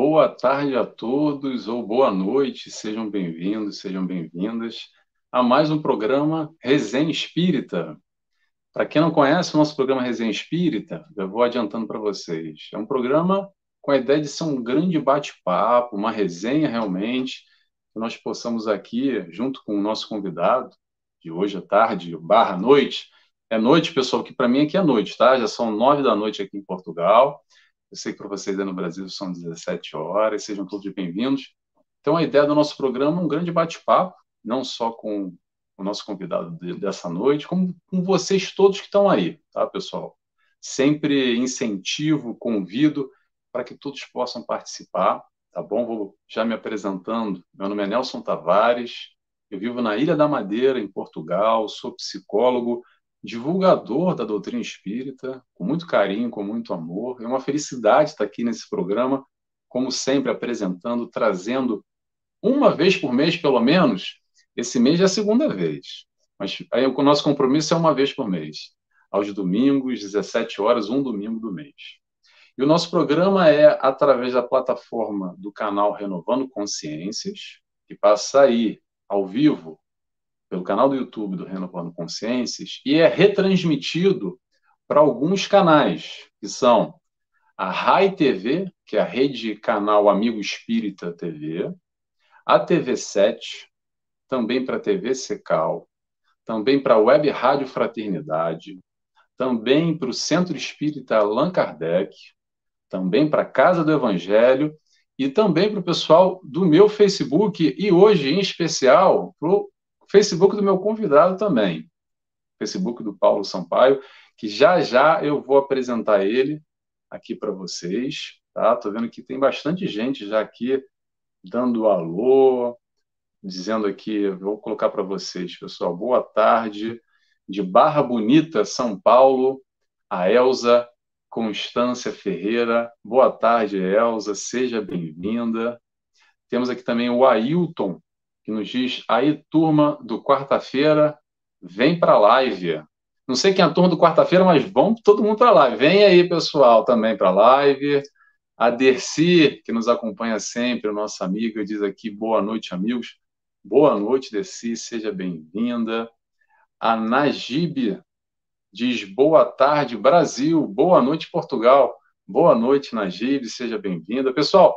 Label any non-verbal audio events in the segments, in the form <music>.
Boa tarde a todos, ou boa noite, sejam bem-vindos, sejam bem-vindas a mais um programa Resenha Espírita. Para quem não conhece o nosso programa Resenha Espírita, eu vou adiantando para vocês. É um programa com a ideia de ser um grande bate-papo, uma resenha realmente, que nós possamos aqui, junto com o nosso convidado, de hoje à tarde, barra noite. É noite, pessoal, que para mim aqui é noite, tá? Já são nove da noite aqui em Portugal. Eu sei que para vocês aí no Brasil são 17 horas, sejam todos bem-vindos. Então, a ideia do nosso programa é um grande bate-papo, não só com o nosso convidado dessa noite, como com vocês todos que estão aí, tá, pessoal? Sempre incentivo, convido para que todos possam participar, tá bom? Vou já me apresentando. Meu nome é Nelson Tavares, eu vivo na Ilha da Madeira, em Portugal, sou psicólogo, divulgador da doutrina espírita, com muito carinho, com muito amor. É uma felicidade estar aqui nesse programa, como sempre, apresentando, trazendo uma vez por mês, pelo menos. Esse mês é a segunda vez, mas aí o nosso compromisso é uma vez por mês, aos domingos, 17 horas, um domingo do mês. E o nosso programa é através da plataforma do canal Renovando Consciências, que passa aí ao vivo pelo canal do YouTube do Renovando Consciências e é retransmitido para alguns canais, que são a RAI TV, que é a rede canal Amigo Espírita TV, a TV7, também para a TV Secal, também para a Web Rádio Fraternidade, também para o Centro Espírita Allan Kardec, também para a Casa do Evangelho e também para o pessoal do meu Facebook e hoje, em especial, para o Facebook do meu convidado também, Facebook do Paulo Sampaio, que já já eu vou apresentar ele aqui para vocês, tá? Tô vendo que tem bastante gente já aqui dando alô, dizendo aqui, vou colocar para vocês, pessoal, boa tarde, de Barra Bonita, São Paulo, a Elza Constância Ferreira. Boa tarde, Elza, seja bem-vinda. Temos aqui também o Ailton que nos diz: aí, turma do quarta-feira, vem para a live. Não sei quem é a turma do quarta-feira, mas vamos todo mundo para a live. Vem aí, pessoal, também para a live. A Dercy, que nos acompanha sempre, nossa amiga, diz aqui: boa noite, amigos. Boa noite, Dercy, seja bem-vinda. A Najib diz: boa tarde, Brasil. Boa noite, Portugal. Boa noite, Najib, seja bem-vinda. Pessoal,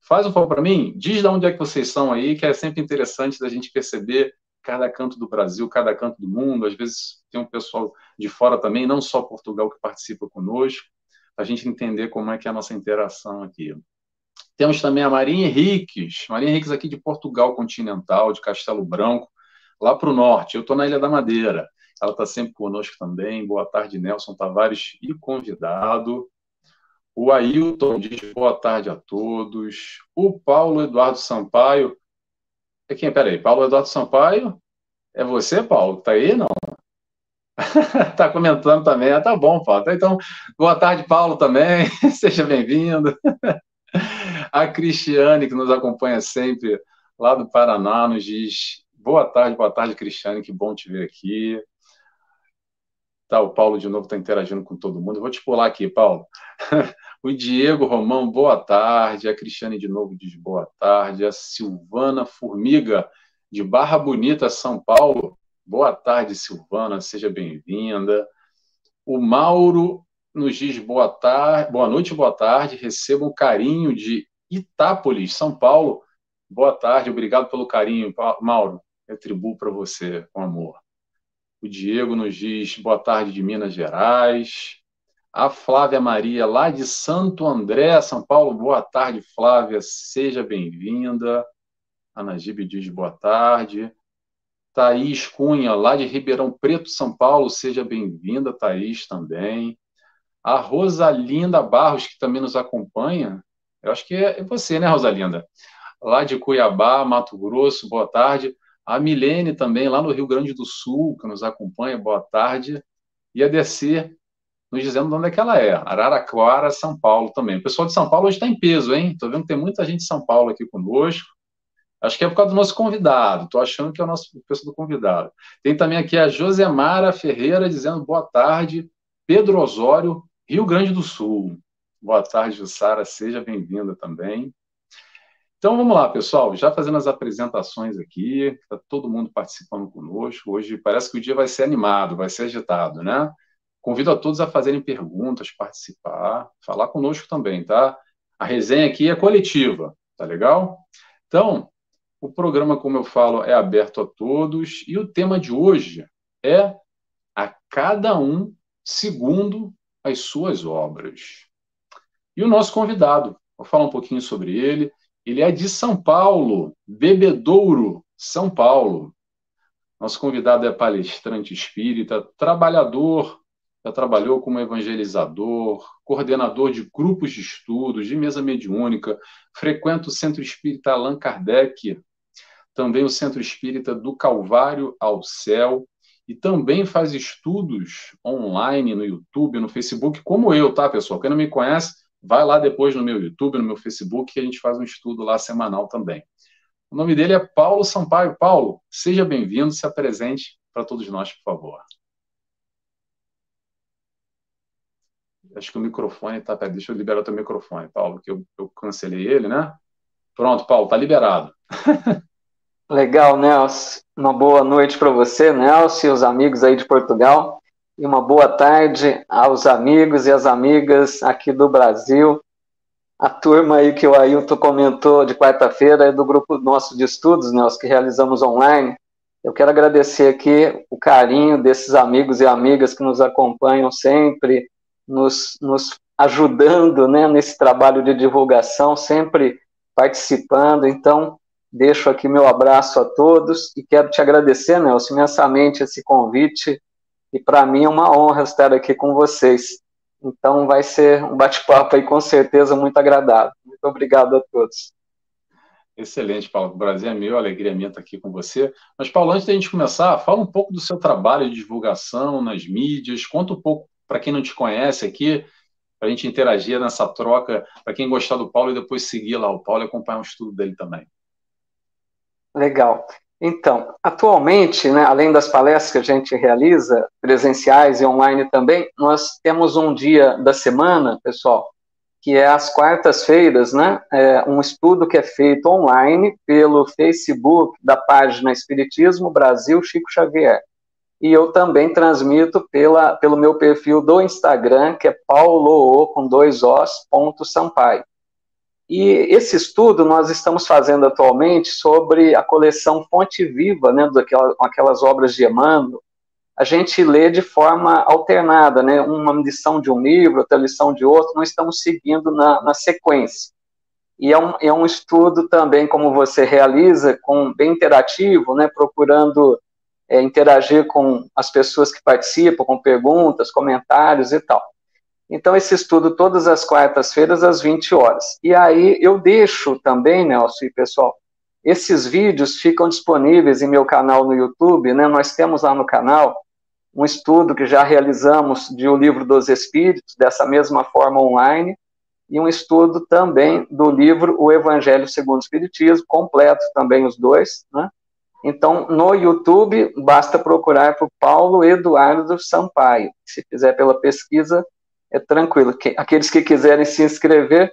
Faz um favor para mim, diz de onde é que vocês são aí, que é sempre interessante da gente perceber cada canto do Brasil, cada canto do mundo. Às vezes tem um pessoal de fora também, não só Portugal, que participa conosco, para a gente entender como é que é a nossa interação aqui. Temos também a Marinha Henriques, Marinha Henriques aqui de Portugal continental, de Castelo Branco, lá para o norte. Eu estou na Ilha da Madeira. Ela está sempre conosco também. Boa tarde, Nelson Tavares e convidado. O Ailton diz boa tarde a todos. O Paulo Eduardo Sampaio. É quem? Peraí, Paulo Eduardo Sampaio? É você, Paulo? Tá aí, não? <laughs> tá comentando também. Ah, tá bom, Paulo. Tá, então, boa tarde, Paulo, também. <laughs> Seja bem-vindo. a Cristiane, que nos acompanha sempre lá do Paraná, nos diz boa tarde, boa tarde, Cristiane, que bom te ver aqui. Tá, o Paulo de novo está interagindo com todo mundo. Vou te pular aqui, Paulo. <laughs> o Diego Romão, boa tarde. A Cristiane de novo diz boa tarde. A Silvana Formiga, de Barra Bonita, São Paulo. Boa tarde, Silvana, seja bem-vinda. O Mauro nos diz boa tarde, boa noite, boa tarde. Receba um carinho de Itápolis, São Paulo. Boa tarde, obrigado pelo carinho, Mauro. Retribuo para você com amor. O Diego nos diz boa tarde de Minas Gerais. A Flávia Maria, lá de Santo André, São Paulo. Boa tarde, Flávia. Seja bem-vinda. A Najib diz boa tarde. Thaís Cunha, lá de Ribeirão Preto, São Paulo. Seja bem-vinda, Thaís, também. A Rosalinda Barros, que também nos acompanha. Eu acho que é você, né, Rosalinda? Lá de Cuiabá, Mato Grosso. Boa tarde. A Milene também, lá no Rio Grande do Sul, que nos acompanha, boa tarde. E a DC, nos dizendo de onde é que ela é. Araraquara, São Paulo também. O pessoal de São Paulo hoje está em peso, hein? Estou vendo que tem muita gente de São Paulo aqui conosco. Acho que é por causa do nosso convidado. Estou achando que é o nosso pessoal do convidado. Tem também aqui a Josemara Ferreira dizendo boa tarde. Pedro Osório, Rio Grande do Sul. Boa tarde, Jussara. Seja bem-vinda também. Então vamos lá, pessoal. Já fazendo as apresentações aqui, está todo mundo participando conosco. Hoje parece que o dia vai ser animado, vai ser agitado, né? Convido a todos a fazerem perguntas, participar, falar conosco também, tá? A resenha aqui é coletiva, tá legal? Então, o programa, como eu falo, é aberto a todos e o tema de hoje é a cada um segundo as suas obras. E o nosso convidado, vou falar um pouquinho sobre ele. Ele é de São Paulo, Bebedouro, São Paulo. Nosso convidado é palestrante espírita, trabalhador, já trabalhou como evangelizador, coordenador de grupos de estudos, de mesa mediúnica, frequenta o Centro Espírita Allan Kardec, também o Centro Espírita do Calvário ao Céu, e também faz estudos online no YouTube, no Facebook, como eu, tá, pessoal? Quem não me conhece, vai lá depois no meu YouTube, no meu Facebook, que a gente faz um estudo lá semanal também. O nome dele é Paulo Sampaio. Paulo, seja bem-vindo, se apresente para todos nós, por favor. Acho que o microfone está. Deixa eu liberar o teu microfone, Paulo, que eu, eu cancelei ele, né? Pronto, Paulo, está liberado. <laughs> Legal, Nelson. Uma boa noite para você, Nelson, e os amigos aí de Portugal. E uma boa tarde aos amigos e às amigas aqui do Brasil. A turma aí que o Ailton comentou de quarta-feira é do grupo nosso de estudos, Nelson, que realizamos online. Eu quero agradecer aqui o carinho desses amigos e amigas que nos acompanham sempre, nos, nos ajudando né, nesse trabalho de divulgação, sempre participando. Então, Deixo aqui meu abraço a todos e quero te agradecer, Nelson, imensamente esse convite. E para mim é uma honra estar aqui com vocês. Então vai ser um bate-papo aí com certeza muito agradável. Muito obrigado a todos. Excelente, Paulo. O Brasil é meu, alegria minha estar aqui com você. Mas, Paulo, antes da gente começar, fala um pouco do seu trabalho de divulgação nas mídias, conta um pouco para quem não te conhece aqui, para a gente interagir nessa troca, para quem gostar do Paulo e depois seguir lá o Paulo e acompanhar o estudo dele também. Legal. Então, atualmente, né, além das palestras que a gente realiza, presenciais e online também, nós temos um dia da semana, pessoal, que é às quartas-feiras, né, é um estudo que é feito online pelo Facebook da página Espiritismo Brasil Chico Xavier. E eu também transmito pela, pelo meu perfil do Instagram, que é paulo com dois os, ponto Sampaio. E esse estudo nós estamos fazendo atualmente sobre a coleção Fonte Viva, né, daquelas, aquelas obras de Emmanuel. A gente lê de forma alternada, né, uma lição de um livro, outra lição de outro, não estamos seguindo na, na sequência. E é um, é um estudo também, como você realiza, com bem interativo, né, procurando é, interagir com as pessoas que participam, com perguntas, comentários e tal. Então, esse estudo todas as quartas-feiras, às 20 horas. E aí eu deixo também, Nelson e pessoal, esses vídeos ficam disponíveis em meu canal no YouTube, né? Nós temos lá no canal um estudo que já realizamos de O Livro dos Espíritos, dessa mesma forma online, e um estudo também do livro O Evangelho segundo o Espiritismo, completo também os dois, né? Então, no YouTube, basta procurar por Paulo Eduardo Sampaio. Se fizer pela pesquisa, é tranquilo. Aqueles que quiserem se inscrever,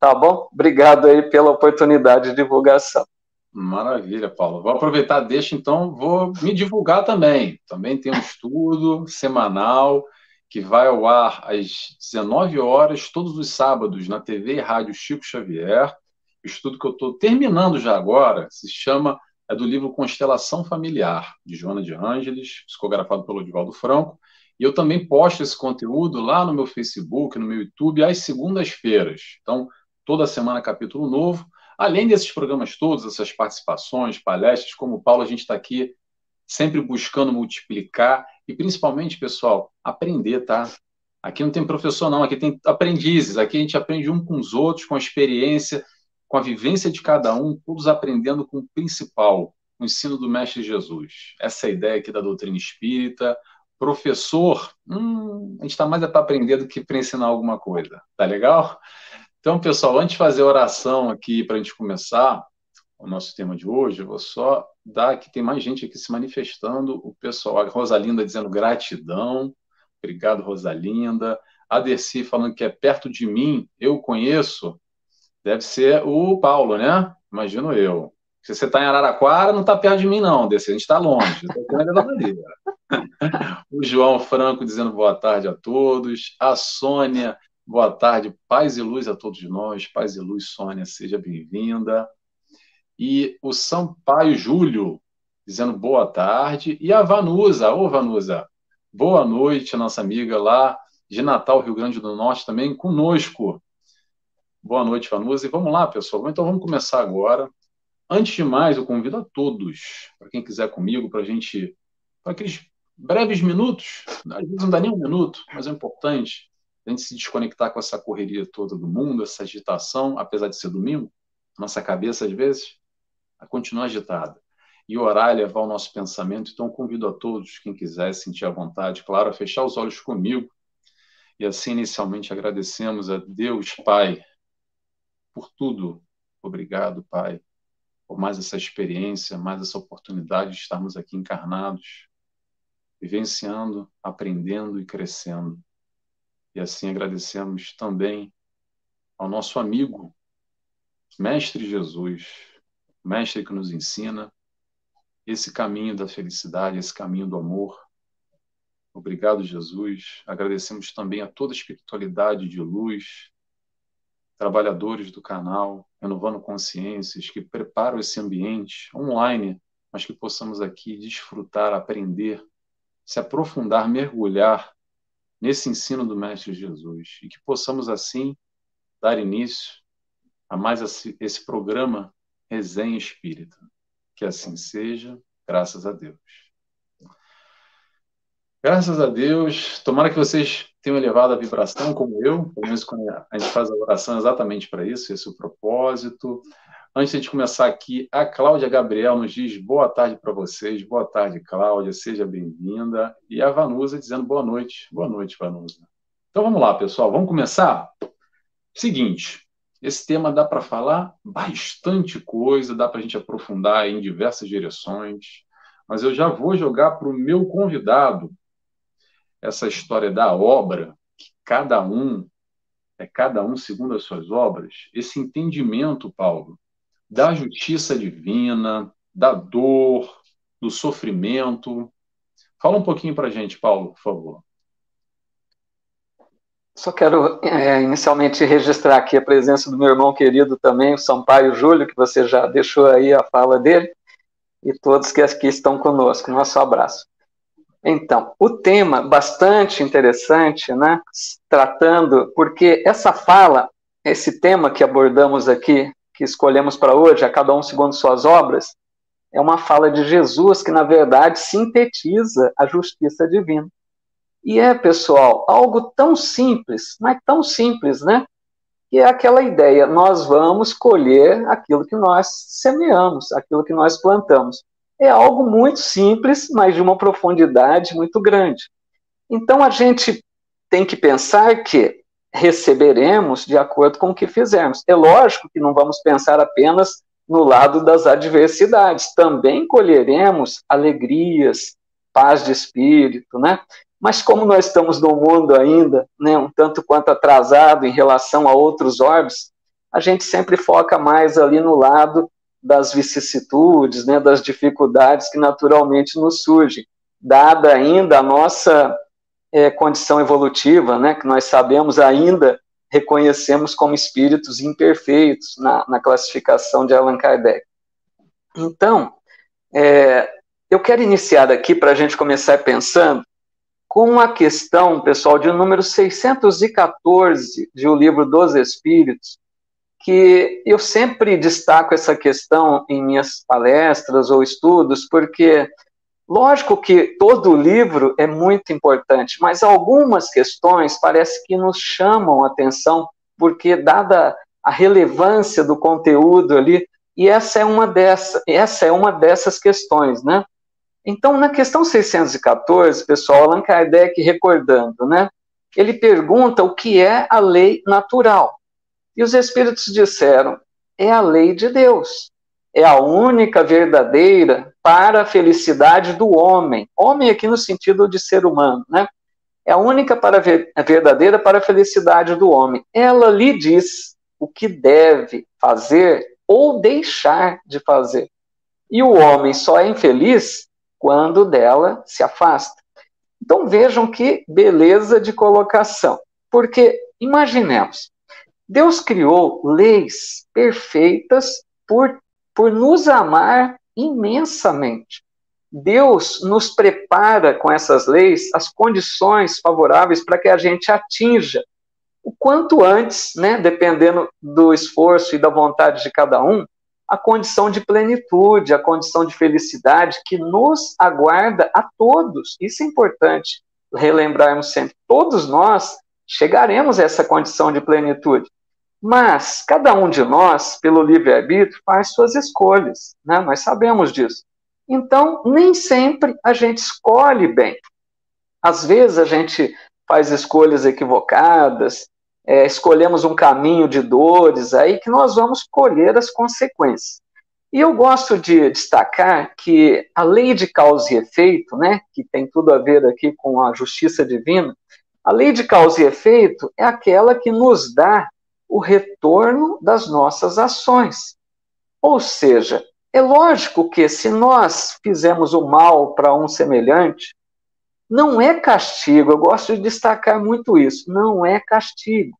tá bom? Obrigado aí pela oportunidade de divulgação. Maravilha, Paulo. Vou aproveitar, deixa então, vou me divulgar também. Também tem um estudo semanal que vai ao ar às 19 horas, todos os sábados, na TV e Rádio Chico Xavier. Estudo que eu estou terminando já agora se chama, é do livro Constelação Familiar, de Joana de Ângeles, psicografado pelo Divaldo Franco, e eu também posto esse conteúdo lá no meu Facebook, no meu YouTube, às segundas-feiras. Então, toda semana capítulo novo. Além desses programas todos, essas participações, palestras, como o Paulo, a gente está aqui sempre buscando multiplicar e principalmente, pessoal, aprender, tá? Aqui não tem professor, não, aqui tem aprendizes, aqui a gente aprende um com os outros, com a experiência, com a vivência de cada um, todos aprendendo com o principal, o ensino do Mestre Jesus. Essa é a ideia aqui da doutrina espírita, professor, hum, a gente está mais é para aprender do que para ensinar alguma coisa. Tá legal? Então, pessoal, antes de fazer a oração aqui para a gente começar o nosso tema de hoje, eu vou só dar que tem mais gente aqui se manifestando. O pessoal, a Rosalinda dizendo gratidão. Obrigado, Rosalinda. A Dercy falando que é perto de mim, eu conheço. Deve ser o Paulo, né? Imagino eu. Se você está em Araraquara, não está perto de mim, não, Dercy. A gente está longe. <laughs> o João Franco dizendo boa tarde a todos. A Sônia, boa tarde. Paz e luz a todos nós. Paz e luz, Sônia, seja bem-vinda. E o Sampaio Júlio, dizendo boa tarde. E a Vanusa, ô Vanusa, boa noite, nossa amiga lá de Natal, Rio Grande do Norte, também conosco. Boa noite, Vanusa. E vamos lá, pessoal. Então vamos começar agora. Antes de mais, eu convido a todos, para quem quiser comigo, para a gente, para aqueles breves minutos, às vezes não dá nem um minuto, mas é importante a gente se desconectar com essa correria toda do mundo, essa agitação, apesar de ser domingo, nossa cabeça às vezes, a continuar agitada e orar e levar o nosso pensamento. Então, convido a todos, quem quiser sentir a vontade, claro, a fechar os olhos comigo. E assim, inicialmente, agradecemos a Deus, Pai, por tudo. Obrigado, Pai, por mais essa experiência, mais essa oportunidade de estarmos aqui encarnados, vivenciando, aprendendo e crescendo. E assim agradecemos também ao nosso amigo, Mestre Jesus, Mestre que nos ensina, esse caminho da felicidade, esse caminho do amor. Obrigado, Jesus. Agradecemos também a toda a espiritualidade de luz, trabalhadores do canal, renovando consciências, que preparam esse ambiente online, mas que possamos aqui desfrutar, aprender, se aprofundar, mergulhar nesse ensino do Mestre Jesus e que possamos assim dar início a mais esse programa Resenha Espírita. Que assim seja, graças a Deus. Graças a Deus. Tomara que vocês tenham elevado a vibração, como eu. Pelo menos quando a gente faz a oração exatamente para isso, esse é o propósito. Antes de começar aqui, a Cláudia Gabriel nos diz boa tarde para vocês. Boa tarde, Cláudia, seja bem-vinda. E a Vanusa dizendo boa noite. Boa noite, Vanusa. Então vamos lá, pessoal, vamos começar? Seguinte, esse tema dá para falar bastante coisa, dá para a gente aprofundar em diversas direções, mas eu já vou jogar para o meu convidado essa história da obra, que cada um é cada um segundo as suas obras, esse entendimento, Paulo, da justiça divina, da dor, do sofrimento. Fala um pouquinho para a gente, Paulo, por favor. Só quero é, inicialmente registrar aqui a presença do meu irmão querido também, o Sampaio Júlio, que você já deixou aí a fala dele, e todos que aqui estão conosco. Nosso abraço. Então, o tema bastante interessante, né? Tratando, porque essa fala, esse tema que abordamos aqui, que escolhemos para hoje, a cada um segundo suas obras, é uma fala de Jesus que, na verdade, sintetiza a justiça divina. E é, pessoal, algo tão simples, mas tão simples, né? Que é aquela ideia, nós vamos colher aquilo que nós semeamos, aquilo que nós plantamos. É algo muito simples, mas de uma profundidade muito grande. Então a gente tem que pensar que receberemos de acordo com o que fizermos. É lógico que não vamos pensar apenas no lado das adversidades, também colheremos alegrias, paz de espírito, né? Mas como nós estamos num mundo ainda, né, um tanto quanto atrasado em relação a outros orbes, a gente sempre foca mais ali no lado das vicissitudes, né, das dificuldades que naturalmente nos surgem, dada ainda a nossa é, condição evolutiva, né, que nós sabemos ainda, reconhecemos como espíritos imperfeitos na, na classificação de Allan Kardec. Então, é, eu quero iniciar aqui para a gente começar pensando com a questão, pessoal, de número 614 de O Livro dos Espíritos, que eu sempre destaco essa questão em minhas palestras ou estudos, porque, lógico que todo livro é muito importante, mas algumas questões parece que nos chamam a atenção, porque, dada a relevância do conteúdo ali, e essa é uma, dessa, essa é uma dessas questões, né? Então, na questão 614, pessoal, Allan Kardec recordando, né? Ele pergunta o que é a lei natural. E os espíritos disseram: é a lei de Deus. É a única verdadeira para a felicidade do homem. Homem aqui no sentido de ser humano, né? é a única para a verdadeira para a felicidade do homem. Ela lhe diz o que deve fazer ou deixar de fazer. E o homem só é infeliz quando dela se afasta. Então vejam que beleza de colocação. Porque imaginemos, Deus criou leis perfeitas por, por nos amar imensamente. Deus nos prepara com essas leis as condições favoráveis para que a gente atinja o quanto antes, né, dependendo do esforço e da vontade de cada um, a condição de plenitude, a condição de felicidade que nos aguarda a todos. Isso é importante relembrarmos sempre. Todos nós chegaremos a essa condição de plenitude. Mas cada um de nós, pelo livre-arbítrio, faz suas escolhas, né? nós sabemos disso. Então, nem sempre a gente escolhe bem. Às vezes a gente faz escolhas equivocadas, é, escolhemos um caminho de dores, aí que nós vamos colher as consequências. E eu gosto de destacar que a lei de causa e efeito, né, que tem tudo a ver aqui com a justiça divina, a lei de causa e efeito é aquela que nos dá o retorno das nossas ações. Ou seja, é lógico que se nós fizemos o mal para um semelhante, não é castigo, eu gosto de destacar muito isso, não é castigo.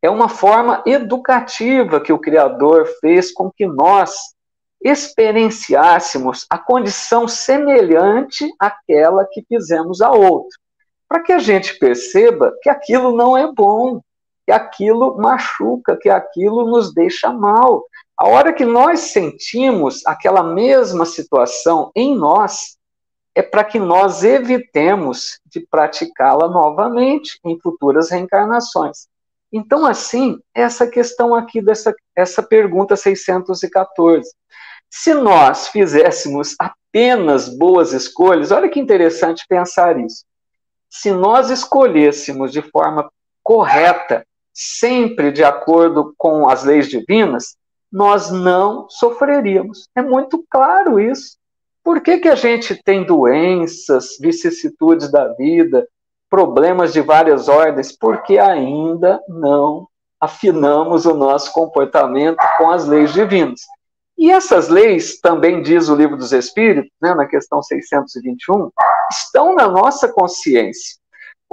É uma forma educativa que o Criador fez com que nós experienciássemos a condição semelhante àquela que fizemos a outro, para que a gente perceba que aquilo não é bom, que aquilo machuca, que aquilo nos deixa mal, a hora que nós sentimos aquela mesma situação em nós, é para que nós evitemos de praticá-la novamente em futuras reencarnações. Então, assim, essa questão aqui dessa essa pergunta 614. Se nós fizéssemos apenas boas escolhas, olha que interessante pensar isso. Se nós escolhêssemos de forma correta, sempre de acordo com as leis divinas, nós não sofreríamos. É muito claro isso. Por que, que a gente tem doenças, vicissitudes da vida, problemas de várias ordens? Porque ainda não afinamos o nosso comportamento com as leis divinas. E essas leis, também diz o livro dos Espíritos, né, na questão 621, estão na nossa consciência.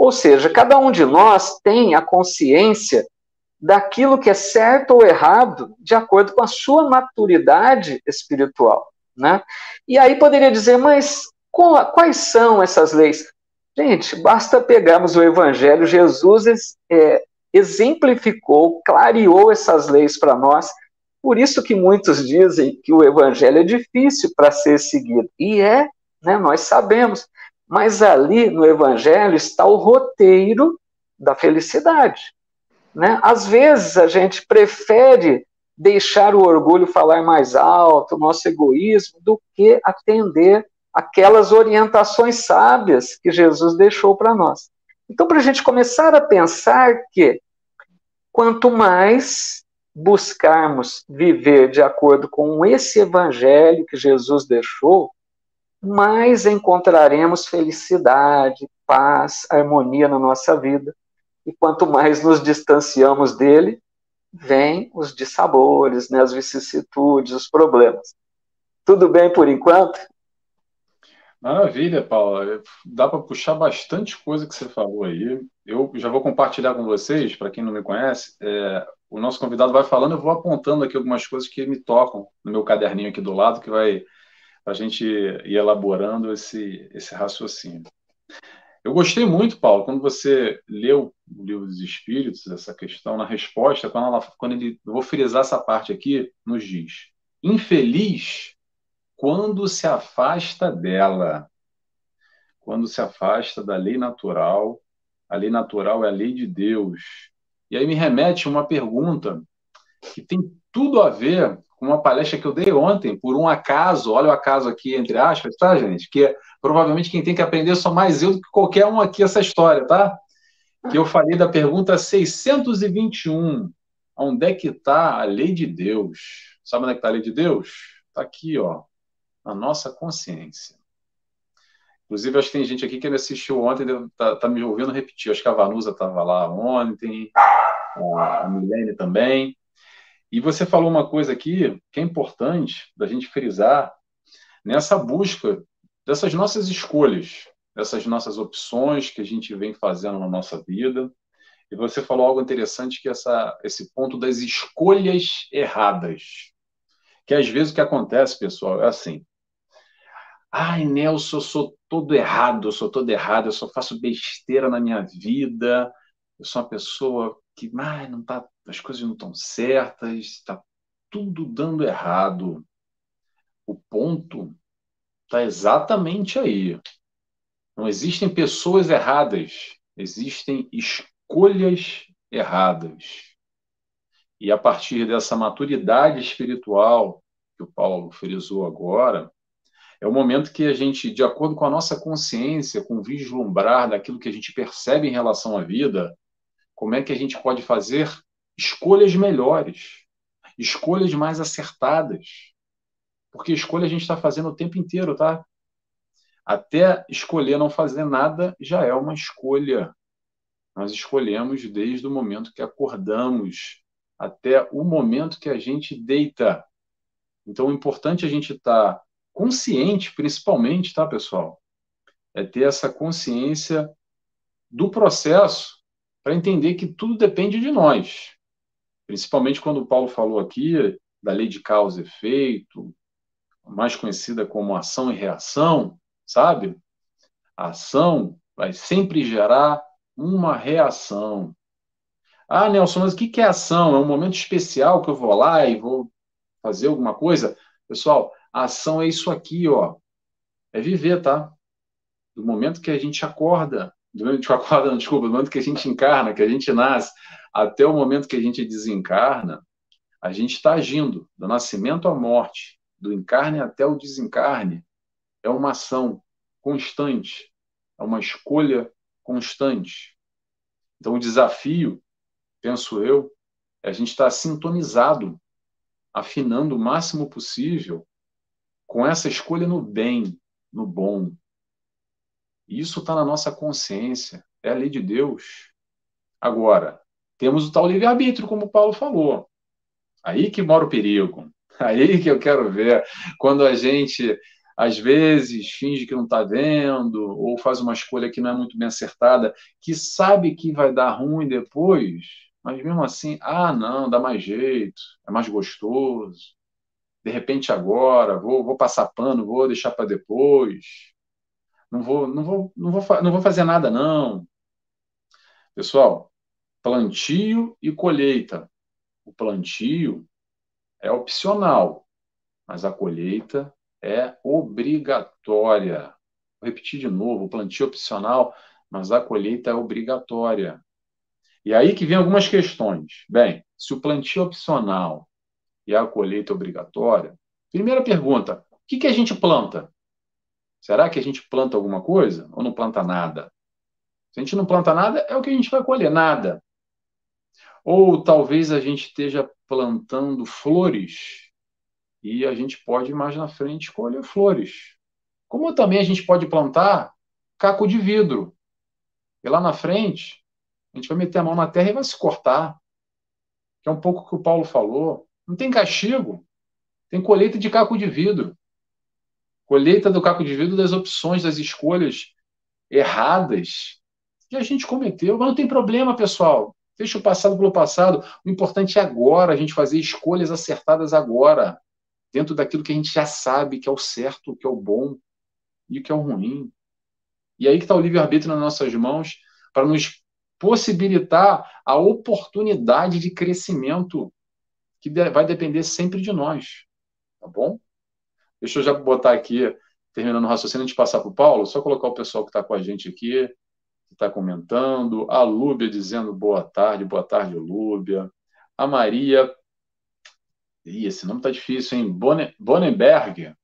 Ou seja, cada um de nós tem a consciência daquilo que é certo ou errado de acordo com a sua maturidade espiritual. Né? E aí poderia dizer, mas quais são essas leis? Gente, basta pegarmos o Evangelho, Jesus é, exemplificou, clareou essas leis para nós. Por isso que muitos dizem que o Evangelho é difícil para ser seguido. E é, né, nós sabemos. Mas ali no Evangelho está o roteiro da felicidade. Né? Às vezes a gente prefere deixar o orgulho falar mais alto, o nosso egoísmo, do que atender aquelas orientações sábias que Jesus deixou para nós. Então, para a gente começar a pensar que quanto mais buscarmos viver de acordo com esse evangelho que Jesus deixou, mais encontraremos felicidade, paz, harmonia na nossa vida. E quanto mais nos distanciamos dele, vêm os dissabores, né, as vicissitudes, os problemas. Tudo bem por enquanto? Maravilha, Paula. Dá para puxar bastante coisa que você falou aí. Eu já vou compartilhar com vocês, para quem não me conhece, é, o nosso convidado vai falando, eu vou apontando aqui algumas coisas que me tocam no meu caderninho aqui do lado, que vai a gente ir elaborando esse, esse raciocínio. Eu gostei muito, Paulo, quando você leu o livro dos Espíritos, essa questão, na resposta, quando, ela, quando ele, vou frisar essa parte aqui, nos diz: infeliz quando se afasta dela, quando se afasta da lei natural, a lei natural é a lei de Deus. E aí me remete uma pergunta que tem tudo a ver com uma palestra que eu dei ontem, por um acaso, olha o acaso aqui, entre aspas, tá, gente? Que é, provavelmente quem tem que aprender sou mais eu do que qualquer um aqui essa história, tá? Que eu falei da pergunta 621. Onde é que está a lei de Deus? Sabe onde é que está a lei de Deus? Está aqui, ó, na nossa consciência. Inclusive, acho que tem gente aqui que assistiu ontem, tá, tá me ouvindo repetir. Acho que a Vanusa estava lá ontem, a Milene também. E você falou uma coisa aqui que é importante da gente frisar nessa busca dessas nossas escolhas, dessas nossas opções que a gente vem fazendo na nossa vida. E você falou algo interessante que é essa, esse ponto das escolhas erradas. Que às vezes o que acontece, pessoal, é assim. Ai, Nelson, eu sou todo errado, eu sou todo errado, eu só faço besteira na minha vida, eu sou uma pessoa que ai, não tá, as coisas não estão certas, está tudo dando errado. O ponto está exatamente aí. Não existem pessoas erradas, existem escolhas erradas. E a partir dessa maturidade espiritual que o Paulo frisou agora, é o momento que a gente, de acordo com a nossa consciência, com o vislumbrar daquilo que a gente percebe em relação à vida, como é que a gente pode fazer escolhas melhores, escolhas mais acertadas. Porque escolha a gente está fazendo o tempo inteiro, tá? Até escolher não fazer nada já é uma escolha. Nós escolhemos desde o momento que acordamos até o momento que a gente deita. Então, o importante é a gente estar tá consciente, principalmente, tá, pessoal? É ter essa consciência do processo para entender que tudo depende de nós. Principalmente quando o Paulo falou aqui da lei de causa e efeito, mais conhecida como ação e reação, sabe? A ação vai sempre gerar uma reação. Ah, Nelson, mas o que é ação? É um momento especial que eu vou lá e vou fazer alguma coisa? Pessoal, ação é isso aqui, ó. É viver, tá? Do momento que a gente acorda, do momento que acorda, desculpa, do momento que a gente encarna, que a gente nasce, até o momento que a gente desencarna, a gente está agindo, do nascimento à morte, do encarne até o desencarne, é uma ação constante, é uma escolha constante. Então, o desafio, penso eu, é a gente estar tá sintonizado, afinando o máximo possível com essa escolha no bem, no bom, isso está na nossa consciência, é a lei de Deus. Agora, temos o tal livre-arbítrio, como o Paulo falou. Aí que mora o perigo. <laughs> Aí que eu quero ver. Quando a gente, às vezes, finge que não está vendo, ou faz uma escolha que não é muito bem acertada, que sabe que vai dar ruim depois, mas mesmo assim, ah, não, dá mais jeito, é mais gostoso. De repente, agora, vou, vou passar pano, vou deixar para depois não vou, não vou, não vou, não vou fazer nada, não. Pessoal, plantio e colheita. O plantio é opcional, mas a colheita é obrigatória. Vou repetir de novo: o plantio é opcional, mas a colheita é obrigatória. E aí que vem algumas questões. Bem, se o plantio é opcional e a colheita é obrigatória, primeira pergunta: o que, que a gente planta? Será que a gente planta alguma coisa ou não planta nada? Se a gente não planta nada, é o que a gente vai colher, nada. Ou talvez a gente esteja plantando flores e a gente pode mais na frente colher flores. Como também a gente pode plantar caco de vidro. E lá na frente, a gente vai meter a mão na terra e vai se cortar. Que é um pouco o que o Paulo falou. Não tem castigo, tem colheita de caco de vidro. Colheita do caco de vidro das opções, das escolhas erradas que a gente cometeu. Mas não tem problema, pessoal. Deixa o passado pelo passado. O importante é agora, a gente fazer escolhas acertadas agora, dentro daquilo que a gente já sabe que é o certo, que é o bom e o que é o ruim. E aí que está o livre-arbítrio nas nossas mãos para nos possibilitar a oportunidade de crescimento que vai depender sempre de nós. Tá bom? Deixa eu já botar aqui, terminando o raciocínio, antes de passar para o Paulo, só colocar o pessoal que está com a gente aqui, que está comentando. A Lúbia dizendo boa tarde, boa tarde, Lúbia. A Maria. Ih, esse nome está difícil, hein? Bonenberg.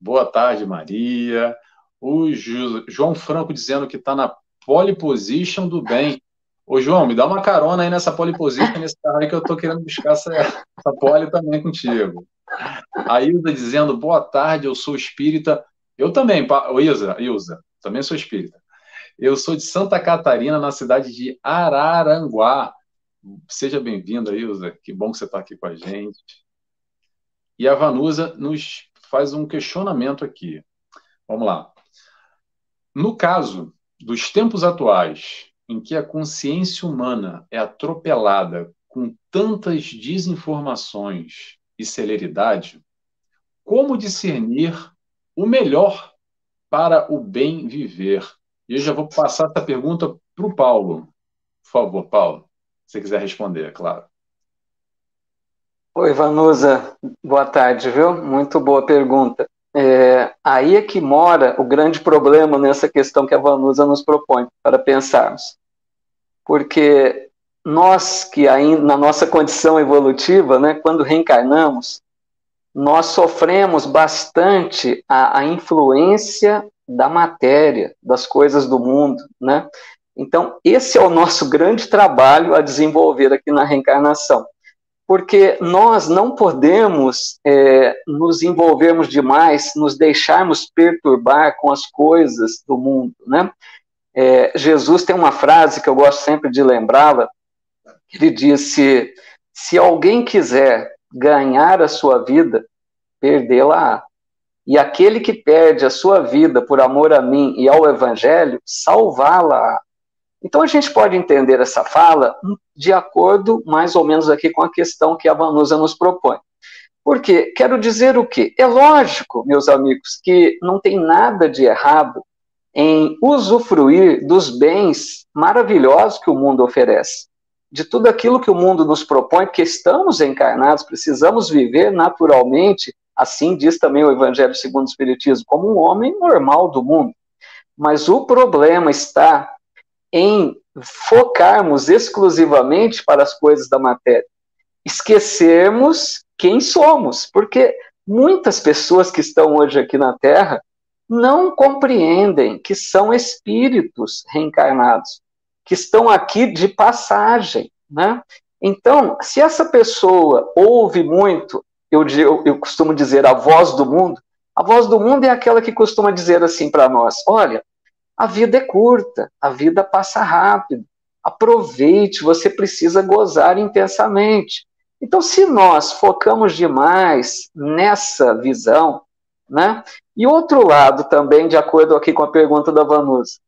Boa tarde, Maria. O João Franco dizendo que está na pole position do bem. Ô, João, me dá uma carona aí nessa pole position, <laughs> nesse carro aí que eu estou querendo buscar essa, essa pole também contigo. A Ilza dizendo, boa tarde, eu sou espírita. Eu também, Ilza, Ilza. também sou espírita. Eu sou de Santa Catarina, na cidade de Araranguá. Seja bem-vindo, Ilza. Que bom que você está aqui com a gente. E a Vanusa nos faz um questionamento aqui. Vamos lá. No caso dos tempos atuais, em que a consciência humana é atropelada com tantas desinformações e celeridade, como discernir o melhor para o bem viver? E eu já vou passar essa pergunta para o Paulo. Por favor, Paulo, se você quiser responder, é claro. Oi, Vanusa, boa tarde, viu? Muito boa pergunta. É, aí é que mora o grande problema nessa questão que a Vanusa nos propõe para pensarmos. Porque nós que ainda na nossa condição evolutiva, né, quando reencarnamos, nós sofremos bastante a, a influência da matéria, das coisas do mundo, né? Então, esse é o nosso grande trabalho a desenvolver aqui na reencarnação porque nós não podemos é, nos envolvermos demais, nos deixarmos perturbar com as coisas do mundo, né? É, Jesus tem uma frase que eu gosto sempre de lembrá-la, ele disse, se alguém quiser ganhar a sua vida, perdê-la. E aquele que perde a sua vida por amor a mim e ao evangelho, salvá-la. Então a gente pode entender essa fala de acordo mais ou menos aqui com a questão que a Vanusa nos propõe. Porque quero dizer o quê? É lógico, meus amigos, que não tem nada de errado em usufruir dos bens maravilhosos que o mundo oferece, de tudo aquilo que o mundo nos propõe, porque estamos encarnados, precisamos viver naturalmente, assim diz também o Evangelho segundo o Espiritismo, como um homem normal do mundo. Mas o problema está em focarmos exclusivamente para as coisas da matéria, esquecermos quem somos, porque muitas pessoas que estão hoje aqui na Terra não compreendem que são espíritos reencarnados, que estão aqui de passagem, né? Então, se essa pessoa ouve muito, eu, eu, eu costumo dizer a voz do mundo, a voz do mundo é aquela que costuma dizer assim para nós: olha, a vida é curta, a vida passa rápido. Aproveite, você precisa gozar intensamente. Então, se nós focamos demais nessa visão, né? E outro lado também, de acordo aqui com a pergunta da Vanusa,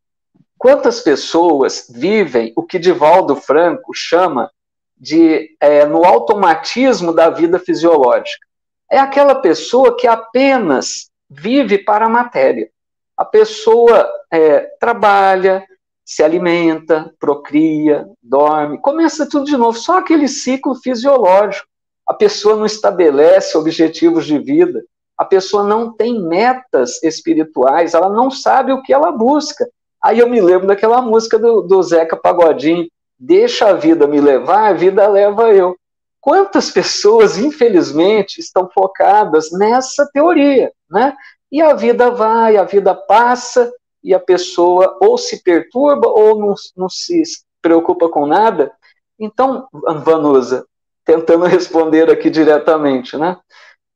quantas pessoas vivem o que Divaldo Franco chama de é, no automatismo da vida fisiológica? É aquela pessoa que apenas vive para a matéria. A pessoa é, trabalha, se alimenta, procria, dorme, começa tudo de novo, só aquele ciclo fisiológico. A pessoa não estabelece objetivos de vida, a pessoa não tem metas espirituais, ela não sabe o que ela busca. Aí eu me lembro daquela música do, do Zeca Pagodinho, deixa a vida me levar, a vida leva eu. Quantas pessoas, infelizmente, estão focadas nessa teoria, né? E a vida vai, a vida passa, e a pessoa ou se perturba ou não, não se preocupa com nada. Então, Vanusa, tentando <laughs> responder aqui diretamente, né?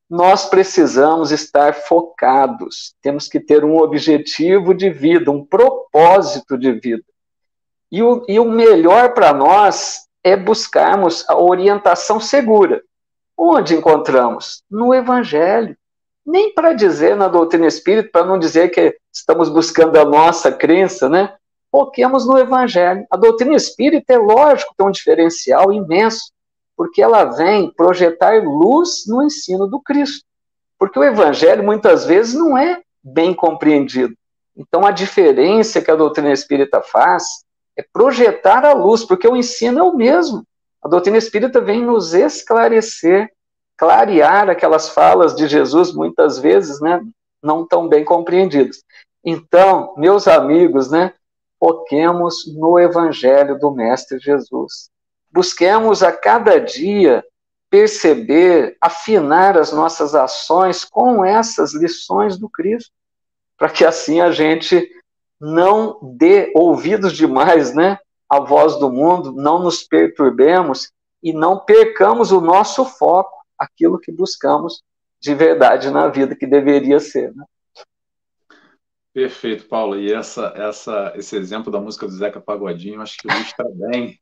Nós precisamos estar focados, temos que ter um objetivo de vida, um propósito de vida. E o, e o melhor para nós é buscarmos a orientação segura. Onde encontramos? No Evangelho nem para dizer na doutrina espírita, para não dizer que estamos buscando a nossa crença, né? Foquemos no Evangelho. A doutrina espírita é lógico tem um diferencial imenso, porque ela vem projetar luz no ensino do Cristo. Porque o Evangelho muitas vezes não é bem compreendido. Então a diferença que a doutrina espírita faz é projetar a luz, porque o ensino é o mesmo. A doutrina espírita vem nos esclarecer clarear aquelas falas de Jesus, muitas vezes, né, não tão bem compreendidas. Então, meus amigos, né, foquemos no Evangelho do Mestre Jesus. Busquemos a cada dia perceber, afinar as nossas ações com essas lições do Cristo, para que assim a gente não dê ouvidos demais, né, à voz do mundo, não nos perturbemos e não percamos o nosso foco aquilo que buscamos de verdade na vida, que deveria ser. Né? Perfeito, Paulo. E essa, essa, esse exemplo da música do Zeca Pagodinho, acho que ilustra bem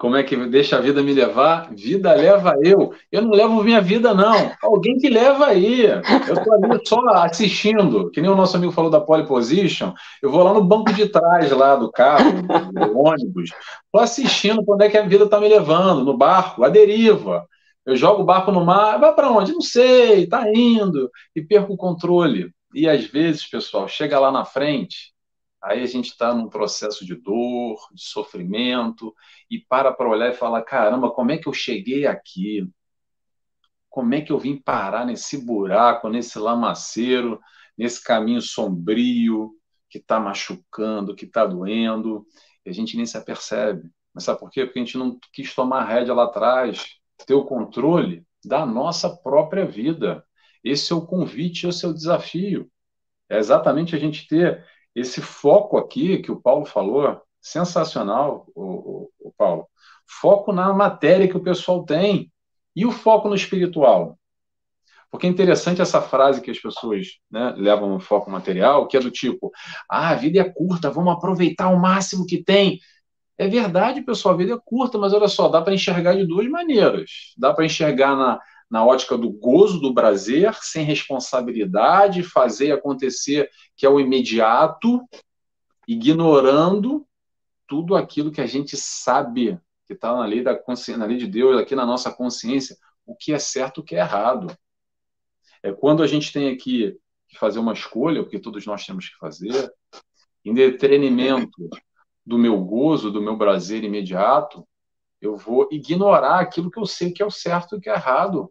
como é que deixa a vida me levar? Vida leva eu. Eu não levo minha vida, não. Alguém que leva aí. Eu estou ali só assistindo. Que nem o nosso amigo falou da pole position. Eu vou lá no banco de trás lá do carro, do ônibus. Estou assistindo onde é que a vida está me levando, no barco, a deriva. Eu jogo o barco no mar, vai para onde? Não sei, está indo. E perco o controle. E às vezes, pessoal, chega lá na frente, aí a gente está num processo de dor, de sofrimento, e para para olhar e falar: caramba, como é que eu cheguei aqui? Como é que eu vim parar nesse buraco, nesse lamaceiro, nesse caminho sombrio que está machucando, que está doendo? E a gente nem se apercebe. Mas sabe por quê? Porque a gente não quis tomar rédea lá atrás, ter o controle da nossa própria vida. Esse é o convite, esse é o desafio. É exatamente a gente ter esse foco aqui que o Paulo falou, sensacional, o, o, o Paulo. Foco na matéria que o pessoal tem. E o foco no espiritual? Porque é interessante essa frase que as pessoas né, levam no foco material, que é do tipo: ah, a vida é curta, vamos aproveitar o máximo que tem. É verdade, pessoal, a vida é curta, mas olha só, dá para enxergar de duas maneiras. Dá para enxergar na, na ótica do gozo do prazer, sem responsabilidade, fazer acontecer que é o imediato, ignorando tudo aquilo que a gente sabe que está na lei da consciência, na lei de Deus, aqui na nossa consciência, o que é certo, o que é errado. É quando a gente tem aqui que fazer uma escolha, porque todos nós temos que fazer, em detrimento do meu gozo, do meu prazer imediato, eu vou ignorar aquilo que eu sei que é o certo e que é errado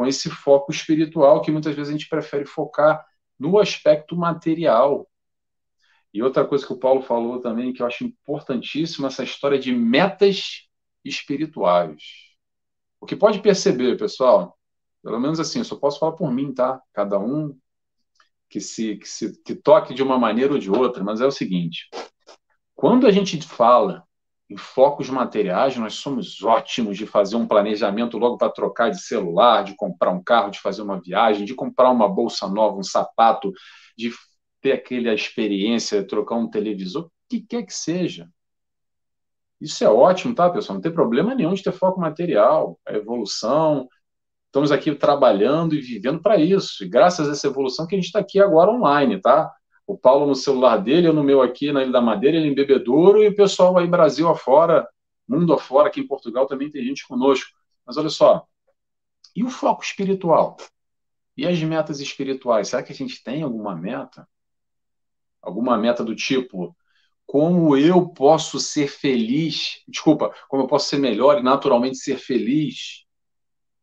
com esse foco espiritual que muitas vezes a gente prefere focar no aspecto material. E outra coisa que o Paulo falou também, que eu acho importantíssimo, essa história de metas espirituais. O que pode perceber, pessoal, pelo menos assim, eu só posso falar por mim, tá? Cada um que se, que se que toque de uma maneira ou de outra, mas é o seguinte: quando a gente fala em focos materiais, nós somos ótimos de fazer um planejamento logo para trocar de celular, de comprar um carro, de fazer uma viagem, de comprar uma bolsa nova, um sapato, de ter aquela experiência, trocar um televisor, o que quer que seja. Isso é ótimo, tá, pessoal? Não tem problema nenhum de ter foco material, a evolução. Estamos aqui trabalhando e vivendo para isso. E graças a essa evolução que a gente está aqui agora online, tá? O Paulo no celular dele, eu no meu aqui na Ilha da Madeira, ele em Bebedouro, e o pessoal aí Brasil afora, mundo afora, aqui em Portugal também tem gente conosco. Mas olha só, e o foco espiritual? E as metas espirituais? Será que a gente tem alguma meta? Alguma meta do tipo, como eu posso ser feliz, desculpa, como eu posso ser melhor e naturalmente ser feliz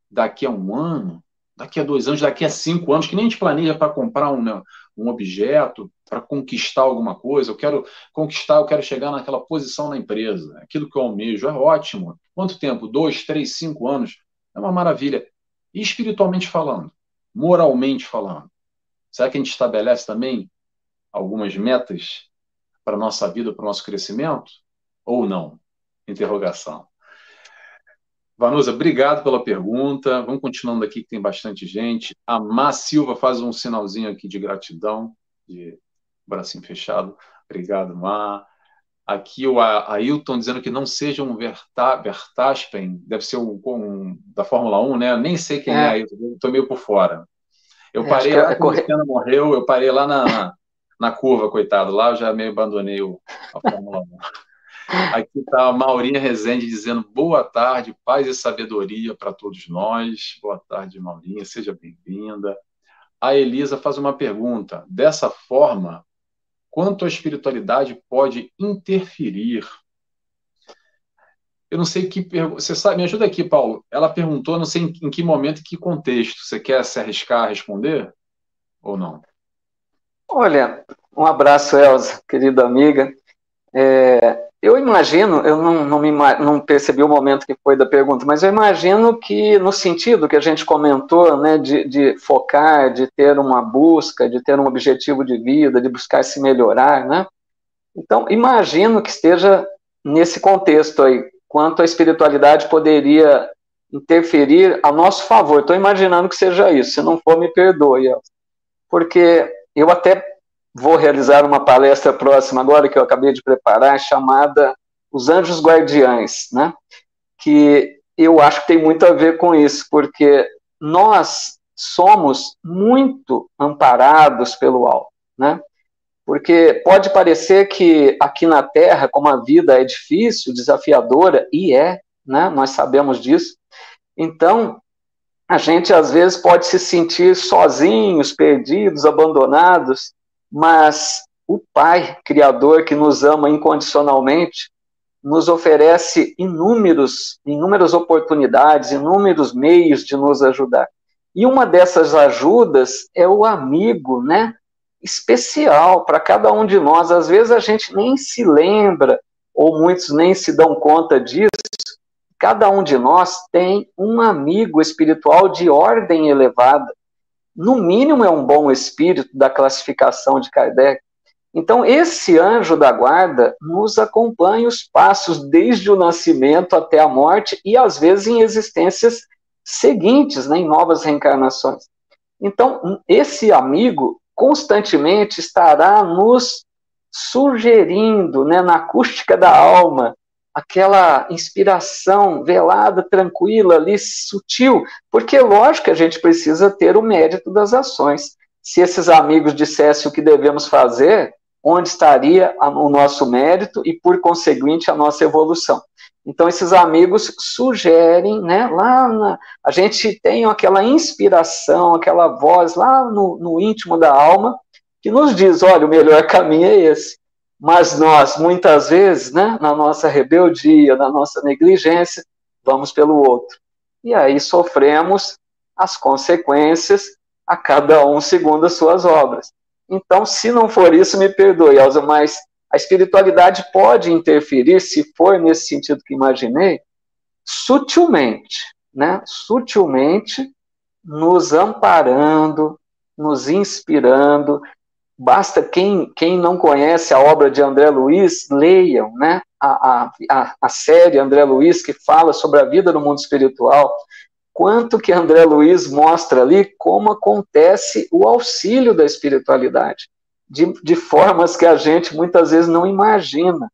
daqui a um ano, daqui a dois anos, daqui a cinco anos, que nem a gente planeja para comprar um, né, um objeto, para conquistar alguma coisa, eu quero conquistar, eu quero chegar naquela posição na empresa, aquilo que eu almejo, é ótimo. Quanto tempo? Dois, três, cinco anos? É uma maravilha. E espiritualmente falando, moralmente falando, será que a gente estabelece também algumas metas para a nossa vida, para o nosso crescimento? Ou não? Interrogação. Vanusa, obrigado pela pergunta. Vamos continuando aqui, que tem bastante gente. A Má Silva faz um sinalzinho aqui de gratidão, de bracinho fechado. Obrigado, Má. Aqui o Ailton dizendo que não seja um Verstappen, deve ser um, um, da Fórmula 1, né? Nem sei quem é, é Ailton, estou meio por fora. Eu é, parei lá é quando Senna morreu, eu parei lá na, na, curva, coitado. Lá eu já meio abandonei o, a Fórmula 1. Aqui está a Maurinha Rezende dizendo boa tarde, paz e sabedoria para todos nós. Boa tarde, Maurinha, seja bem-vinda. A Elisa faz uma pergunta. Dessa forma, quanto a espiritualidade pode interferir? Eu não sei que. Você sabe, me ajuda aqui, Paulo. Ela perguntou, não sei em, em que momento, em que contexto. Você quer se arriscar a responder ou não? Olha, um abraço, Elza, querida amiga. É, eu imagino, eu não, não, me, não percebi o momento que foi da pergunta, mas eu imagino que no sentido que a gente comentou, né, de, de focar, de ter uma busca, de ter um objetivo de vida, de buscar se melhorar, né? Então, imagino que esteja nesse contexto aí, quanto a espiritualidade poderia interferir a nosso favor. Estou imaginando que seja isso. Se não for, me perdoe. Porque eu até vou realizar uma palestra próxima agora que eu acabei de preparar, chamada Os Anjos Guardiães, né? Que eu acho que tem muito a ver com isso, porque nós somos muito amparados pelo alto, né? Porque pode parecer que aqui na Terra, como a vida é difícil, desafiadora, e é, né? Nós sabemos disso. Então, a gente às vezes pode se sentir sozinhos, perdidos, abandonados, mas o Pai Criador que nos ama incondicionalmente nos oferece inúmeros, inúmeras oportunidades, inúmeros meios de nos ajudar. E uma dessas ajudas é o amigo, né? Especial para cada um de nós. Às vezes a gente nem se lembra, ou muitos nem se dão conta disso. Cada um de nós tem um amigo espiritual de ordem elevada. No mínimo, é um bom espírito da classificação de Kardec. Então, esse anjo da guarda nos acompanha os passos desde o nascimento até a morte e, às vezes, em existências seguintes, né, em novas reencarnações. Então, esse amigo constantemente estará nos sugerindo, né, na acústica da alma, aquela inspiração velada, tranquila, ali, sutil, porque lógico a gente precisa ter o mérito das ações. Se esses amigos dissessem o que devemos fazer, onde estaria o nosso mérito e, por conseguinte, a nossa evolução? Então, esses amigos sugerem, né, lá na, a gente tem aquela inspiração, aquela voz lá no, no íntimo da alma, que nos diz: olha, o melhor caminho é esse. Mas nós, muitas vezes, né, na nossa rebeldia, na nossa negligência, vamos pelo outro. E aí sofremos as consequências, a cada um segundo as suas obras. Então, se não for isso, me perdoe, Elza, mas a espiritualidade pode interferir, se for nesse sentido que imaginei, sutilmente, né? Sutilmente nos amparando, nos inspirando. Basta quem, quem não conhece a obra de André Luiz, leiam, né? A, a, a série André Luiz, que fala sobre a vida no mundo espiritual, quanto que André Luiz mostra ali como acontece o auxílio da espiritualidade de, de formas que a gente muitas vezes não imagina.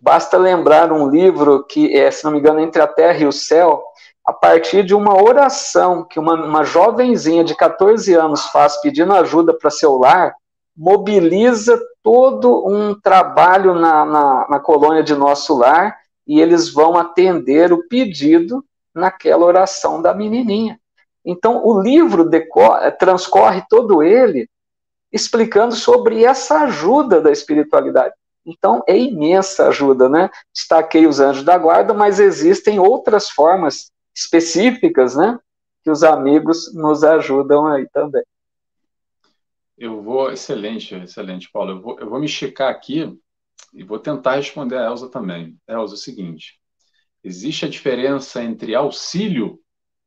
Basta lembrar um livro que é, se não me engano, Entre a Terra e o Céu, a partir de uma oração que uma, uma jovenzinha de 14 anos faz pedindo ajuda para seu lar, mobiliza todo um trabalho na, na, na colônia de nosso lar e eles vão atender o pedido naquela oração da menininha. Então, o livro decorre, transcorre todo ele explicando sobre essa ajuda da espiritualidade. Então, é imensa ajuda, né? Destaquei os anjos da guarda, mas existem outras formas específicas, né? Que os amigos nos ajudam aí também. Eu vou, excelente, excelente, Paulo. Eu vou, eu vou me esticar aqui e vou tentar responder a Elza também. Elza, é o seguinte: existe a diferença entre auxílio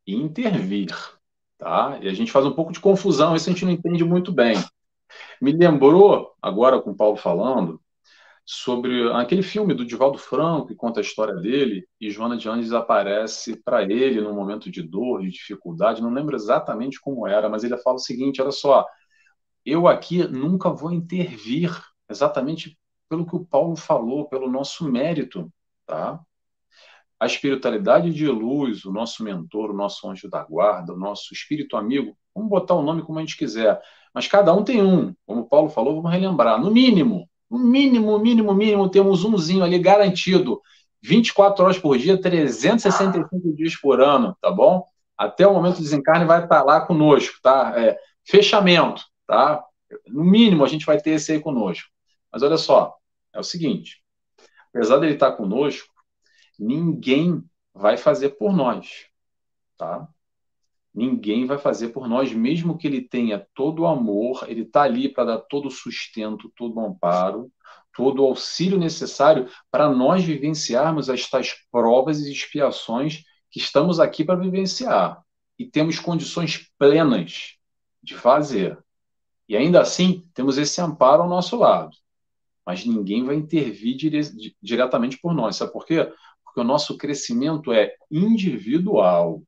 e intervir, tá? E a gente faz um pouco de confusão, isso a gente não entende muito bem. Me lembrou, agora com o Paulo falando, sobre aquele filme do Divaldo Franco, que conta a história dele, e Joana de Andes aparece para ele num momento de dor, de dificuldade, não lembro exatamente como era, mas ele fala o seguinte: olha só, eu aqui nunca vou intervir, exatamente pelo que o Paulo falou, pelo nosso mérito, tá? A espiritualidade de luz, o nosso mentor, o nosso anjo da guarda, o nosso espírito amigo, vamos botar o nome como a gente quiser, mas cada um tem um. Como o Paulo falou, vamos relembrar. No mínimo, no mínimo, mínimo, mínimo, temos umzinho ali garantido. 24 horas por dia, 365 dias por ano, tá bom? Até o momento do desencarne vai estar lá conosco, tá? É, fechamento, tá? No mínimo, a gente vai ter esse aí conosco. Mas olha só, é o seguinte: apesar dele estar conosco, ninguém vai fazer por nós, tá? Ninguém vai fazer por nós, mesmo que ele tenha todo o amor, ele está ali para dar todo o sustento, todo o amparo, todo o auxílio necessário para nós vivenciarmos as tais provas e expiações que estamos aqui para vivenciar. E temos condições plenas de fazer. E ainda assim, temos esse amparo ao nosso lado. Mas ninguém vai intervir dire diretamente por nós. Sabe por quê? Porque o nosso crescimento é individual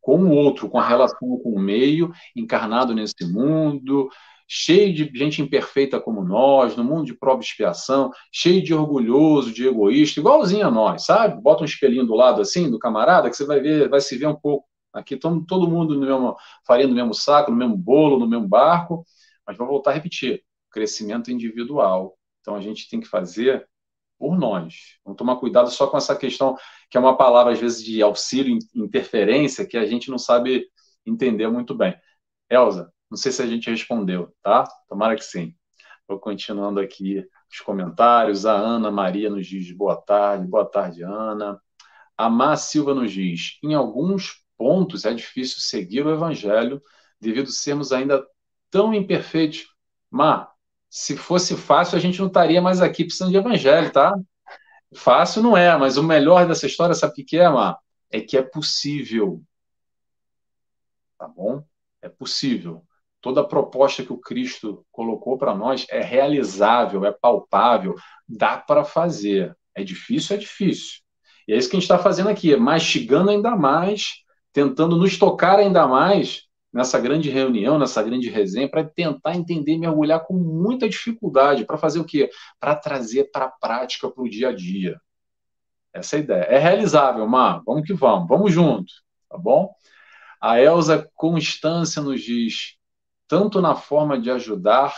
com o outro, com a relação com o meio, encarnado nesse mundo, cheio de gente imperfeita como nós, no mundo de prova e expiação, cheio de orgulhoso, de egoísta, igualzinho a nós, sabe? Bota um espelhinho do lado assim, do camarada, que você vai ver, vai se ver um pouco. Aqui todo mundo no mesmo, farinha no mesmo saco, no mesmo bolo, no mesmo barco, mas vou voltar a repetir, crescimento individual. Então a gente tem que fazer por nós. Vamos tomar cuidado só com essa questão, que é uma palavra, às vezes, de auxílio, interferência, que a gente não sabe entender muito bem. Elza, não sei se a gente respondeu, tá? Tomara que sim. Vou continuando aqui os comentários. A Ana Maria nos diz boa tarde. Boa tarde, Ana. A Má Silva nos diz: em alguns pontos é difícil seguir o evangelho devido a sermos ainda tão imperfeitos. Má, se fosse fácil, a gente não estaria mais aqui precisando de evangelho, tá? Fácil não é, mas o melhor dessa história, sabe o que é, Má? É que é possível. Tá bom? É possível toda proposta que o Cristo colocou para nós é realizável, é palpável, dá para fazer. É difícil, é difícil. E é isso que a gente está fazendo aqui, é mastigando ainda mais, tentando nos tocar ainda mais nessa grande reunião, nessa grande resenha, para tentar entender, mergulhar com muita dificuldade, para fazer o quê? Para trazer para a prática, para o dia a dia. Essa é a ideia. É realizável, Mar. Vamos que vamos, vamos junto, tá bom? A Elza Constância nos diz: tanto na forma de ajudar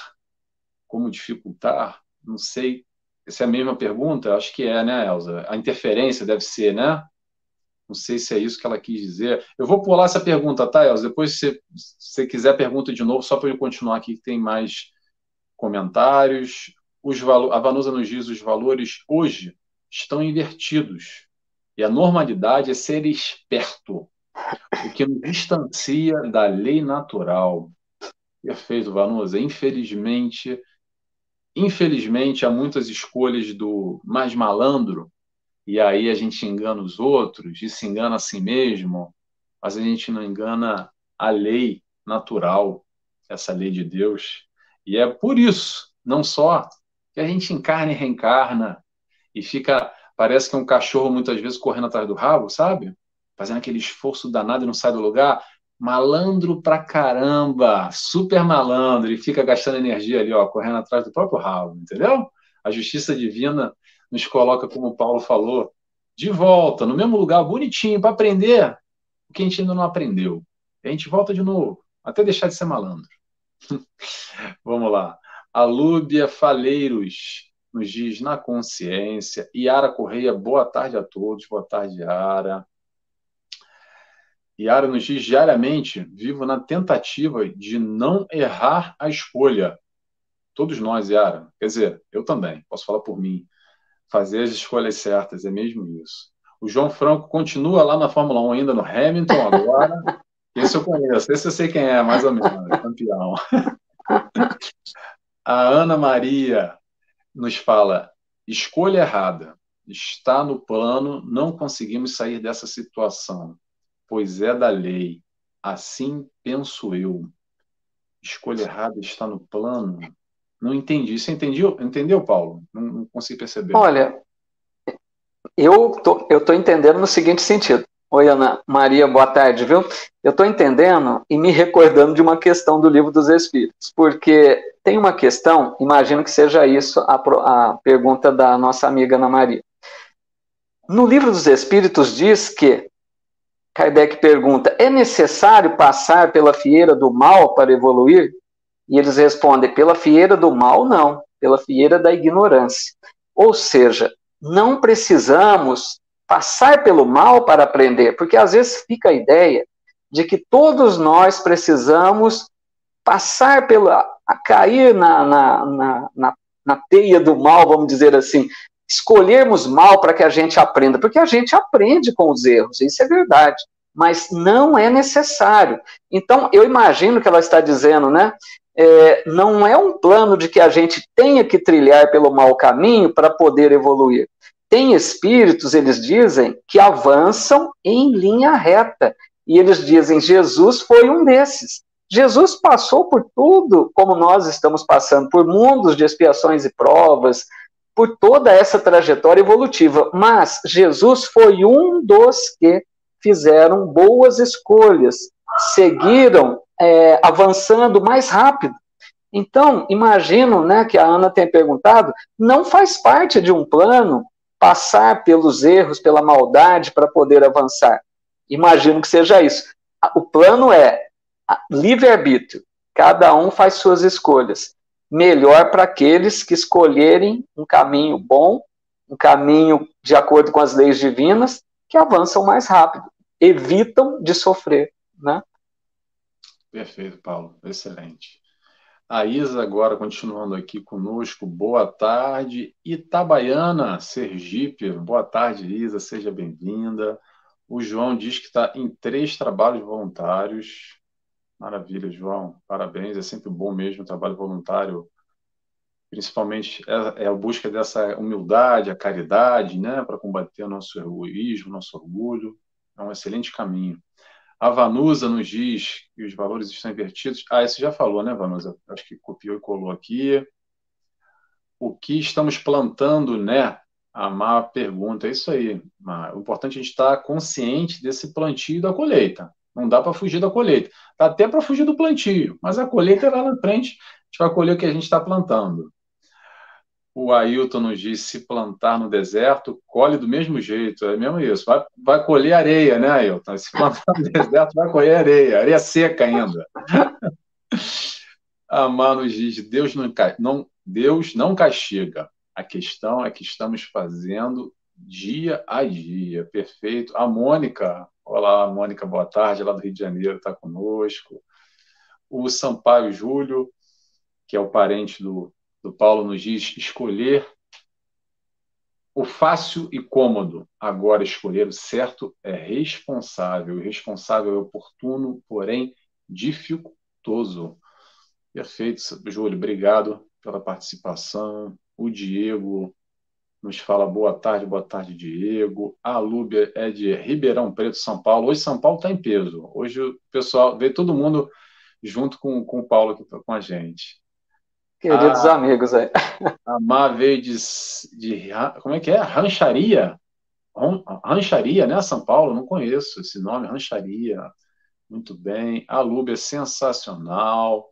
como dificultar? Não sei. Essa é a mesma pergunta? Acho que é, né, Elza? A interferência deve ser, né? Não sei se é isso que ela quis dizer. Eu vou pular essa pergunta, tá, Elza? Depois, se você quiser, pergunta de novo, só para eu continuar aqui, que tem mais comentários. Os valo... A Vanusa nos diz os valores hoje estão invertidos. E a normalidade é ser esperto, o que nos distancia da lei natural. Perfeito, Vanusa. Infelizmente, infelizmente há muitas escolhas do mais malandro e aí a gente engana os outros e se engana a si mesmo, mas a gente não engana a lei natural, essa lei de Deus. E é por isso, não só que a gente encarna e reencarna e fica, parece que é um cachorro muitas vezes correndo atrás do rabo, sabe? Fazendo aquele esforço danado e não sai do lugar malandro pra caramba, super malandro, e fica gastando energia ali, ó, correndo atrás do próprio rabo, entendeu? A justiça divina nos coloca, como Paulo falou, de volta, no mesmo lugar, bonitinho, para aprender o que a gente ainda não aprendeu. E a gente volta de novo, até deixar de ser malandro. <laughs> Vamos lá. A Lúbia Faleiros nos diz na consciência. Yara Correia, boa tarde a todos. Boa tarde, Yara. Yara nos diz diariamente: vivo na tentativa de não errar a escolha. Todos nós, Yara. Quer dizer, eu também, posso falar por mim. Fazer as escolhas certas, é mesmo isso. O João Franco continua lá na Fórmula 1 ainda no Hamilton agora. <laughs> Esse eu conheço, esse eu sei quem é, mais ou menos, é campeão. <laughs> A Ana Maria nos fala: escolha errada. Está no plano, não conseguimos sair dessa situação pois é da lei. Assim penso eu. Escolha errada está no plano. Não entendi. Você entendeu, entendeu Paulo? Não, não consigo perceber. Olha, eu tô, eu tô entendendo no seguinte sentido. Oi, Ana Maria, boa tarde, viu? Eu estou entendendo e me recordando de uma questão do Livro dos Espíritos, porque tem uma questão, imagino que seja isso a, a pergunta da nossa amiga Ana Maria. No Livro dos Espíritos diz que Kardec pergunta: é necessário passar pela fieira do mal para evoluir? E eles respondem: pela fieira do mal, não, pela fieira da ignorância. Ou seja, não precisamos passar pelo mal para aprender, porque às vezes fica a ideia de que todos nós precisamos passar pela. a cair na, na, na, na, na teia do mal, vamos dizer assim, escolhermos mal para que a gente aprenda, porque a gente aprende com os erros, isso é verdade, mas não é necessário. Então, eu imagino que ela está dizendo, né? É, não é um plano de que a gente tenha que trilhar pelo mau caminho para poder evoluir. Tem espíritos, eles dizem, que avançam em linha reta. E eles dizem: Jesus foi um desses. Jesus passou por tudo como nós estamos passando, por mundos de expiações e provas, por toda essa trajetória evolutiva. Mas Jesus foi um dos que fizeram boas escolhas, seguiram é, avançando mais rápido. Então, imagino né, que a Ana tem perguntado, não faz parte de um plano passar pelos erros, pela maldade para poder avançar. Imagino que seja isso. O plano é livre-arbítrio. Cada um faz suas escolhas. Melhor para aqueles que escolherem um caminho bom, um caminho de acordo com as leis divinas, que avançam mais rápido, evitam de sofrer, né? Perfeito, Paulo. Excelente. A Isa agora continuando aqui conosco. Boa tarde. Itabaiana, Sergipe. Boa tarde, Isa. Seja bem-vinda. O João diz que está em três trabalhos voluntários. Maravilha, João. Parabéns. É sempre bom mesmo o trabalho voluntário. Principalmente é, é a busca dessa humildade, a caridade, né, para combater o nosso egoísmo, nosso orgulho. É um excelente caminho. A Vanusa nos diz que os valores estão invertidos. Ah, isso já falou, né, Vanusa? Acho que copiou e colou aqui. O que estamos plantando, né? A má pergunta, é isso aí. O importante é a gente estar consciente desse plantio da colheita. Não dá para fugir da colheita. Dá até para fugir do plantio, mas a colheita é lá na frente, a gente vai colher o que a gente está plantando. O Ailton nos diz: se plantar no deserto, colhe do mesmo jeito. É mesmo isso. Vai, vai colher areia, né, Ailton? Se plantar no <laughs> deserto, vai colher areia. Areia seca ainda. <laughs> Amar nos diz: Deus não, não, Deus não castiga. A questão é que estamos fazendo dia a dia. Perfeito. A Mônica, olá, Mônica, boa tarde, lá do Rio de Janeiro, está conosco. O Sampaio Júlio, que é o parente do, do Paulo nos diz escolher o fácil e cômodo. Agora, escolher o certo é responsável. Responsável é oportuno, porém dificultoso. Perfeito, Júlio. Obrigado pela participação. O Diego nos fala boa tarde, boa tarde, Diego. A Lúbia é de Ribeirão Preto, São Paulo. Hoje São Paulo está em peso. Hoje o pessoal, veio todo mundo junto com, com o Paulo aqui com a gente. Queridos a, amigos aí. A Má veio de, de. Como é que é? Rancharia? Rancharia, né? São Paulo, não conheço esse nome, Rancharia. Muito bem. A é sensacional.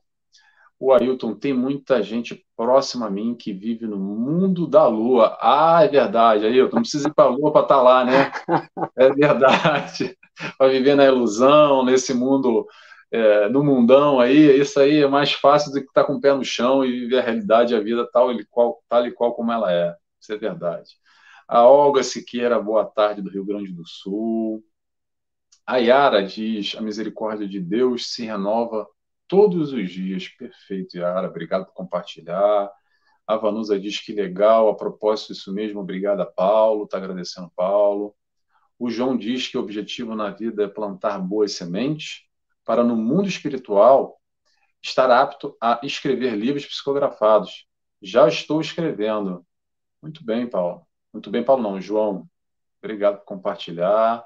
O Ailton tem muita gente próxima a mim que vive no mundo da lua. Ah, é verdade, Ailton. Não precisa ir para a lua para estar tá lá, né? <laughs> É verdade. Para viver na ilusão, nesse mundo é, no mundão aí, isso aí é mais fácil do que estar tá com o pé no chão e viver a realidade, a vida tal e qual, tal e qual como ela é. Isso é verdade. A Olga Siqueira, boa tarde, do Rio Grande do Sul. A Yara diz: a misericórdia de Deus se renova todos os dias. Perfeito, Yara, obrigado por compartilhar. A Vanusa diz que legal, a propósito disso mesmo, obrigada, Paulo, está agradecendo, Paulo. O João diz que o objetivo na vida é plantar boas sementes para no mundo espiritual estar apto a escrever livros psicografados. Já estou escrevendo. Muito bem, Paulo. Muito bem, Paulo, não, João. Obrigado por compartilhar.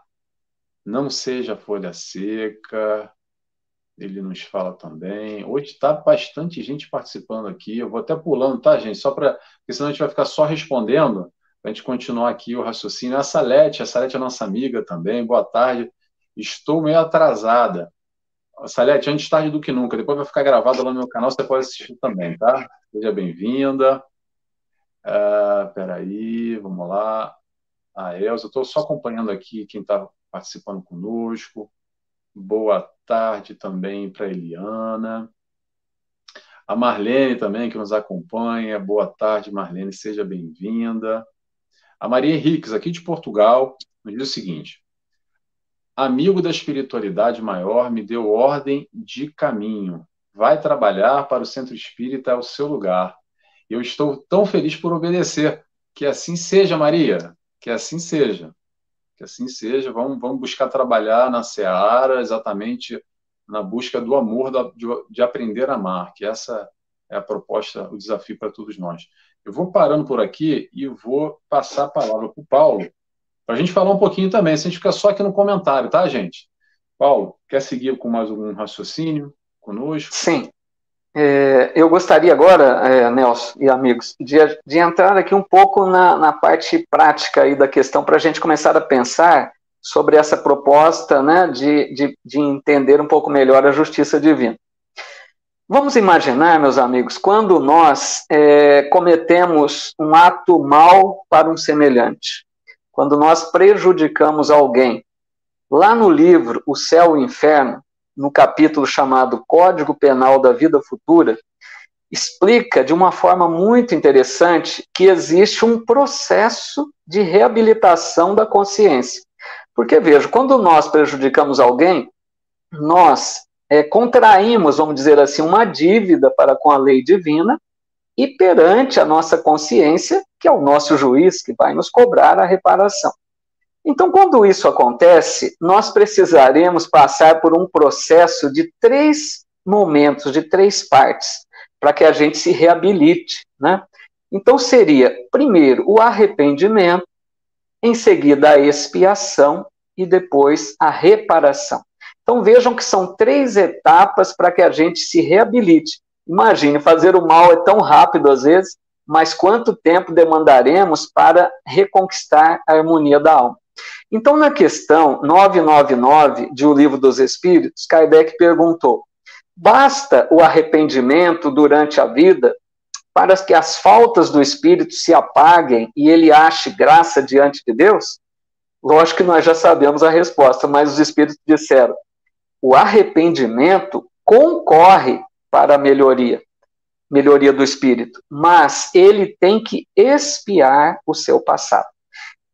Não seja folha seca. Ele nos fala também. Hoje está bastante gente participando aqui. Eu vou até pulando, tá, gente? Só para. Porque senão a gente vai ficar só respondendo. A gente continuar aqui o raciocínio. A Salete, a Salete é nossa amiga também. Boa tarde. Estou meio atrasada. Salete, antes tarde do que nunca. Depois vai ficar gravado lá no meu canal, você pode assistir também, tá? Seja bem-vinda. Uh, peraí, vamos lá. A Elza, estou só acompanhando aqui quem está participando conosco. Boa tarde também para Eliana. A Marlene também, que nos acompanha. Boa tarde, Marlene, seja bem-vinda. A Maria Henriques, aqui de Portugal, nos diz o seguinte: amigo da espiritualidade maior, me deu ordem de caminho. Vai trabalhar para o centro espírita, é o seu lugar. Eu estou tão feliz por obedecer. Que assim seja, Maria. Que assim seja. Que assim seja. Vamos, vamos buscar trabalhar na seara, exatamente na busca do amor, de, de aprender a amar. Que essa é a proposta, o desafio para todos nós. Eu vou parando por aqui e vou passar a palavra para o Paulo, para a gente falar um pouquinho também, se a gente ficar só aqui no comentário, tá, gente? Paulo, quer seguir com mais algum raciocínio conosco? Sim. É, eu gostaria agora, é, Nelson e amigos, de, de entrar aqui um pouco na, na parte prática aí da questão, para a gente começar a pensar sobre essa proposta né, de, de, de entender um pouco melhor a justiça divina. Vamos imaginar, meus amigos, quando nós é, cometemos um ato mal para um semelhante, quando nós prejudicamos alguém. Lá no livro O Céu e o Inferno, no capítulo chamado Código Penal da Vida Futura, explica de uma forma muito interessante que existe um processo de reabilitação da consciência. Porque, veja, quando nós prejudicamos alguém, nós é, contraímos, vamos dizer assim, uma dívida para com a lei divina e perante a nossa consciência, que é o nosso juiz que vai nos cobrar a reparação. Então, quando isso acontece, nós precisaremos passar por um processo de três momentos, de três partes, para que a gente se reabilite, né? Então, seria, primeiro, o arrependimento, em seguida, a expiação e depois a reparação. Então vejam que são três etapas para que a gente se reabilite. Imagine, fazer o mal é tão rápido às vezes, mas quanto tempo demandaremos para reconquistar a harmonia da alma? Então, na questão 999 de O Livro dos Espíritos, Kardec perguntou: basta o arrependimento durante a vida para que as faltas do espírito se apaguem e ele ache graça diante de Deus? Lógico que nós já sabemos a resposta, mas os espíritos disseram: o arrependimento concorre para a melhoria, melhoria do espírito, mas ele tem que expiar o seu passado.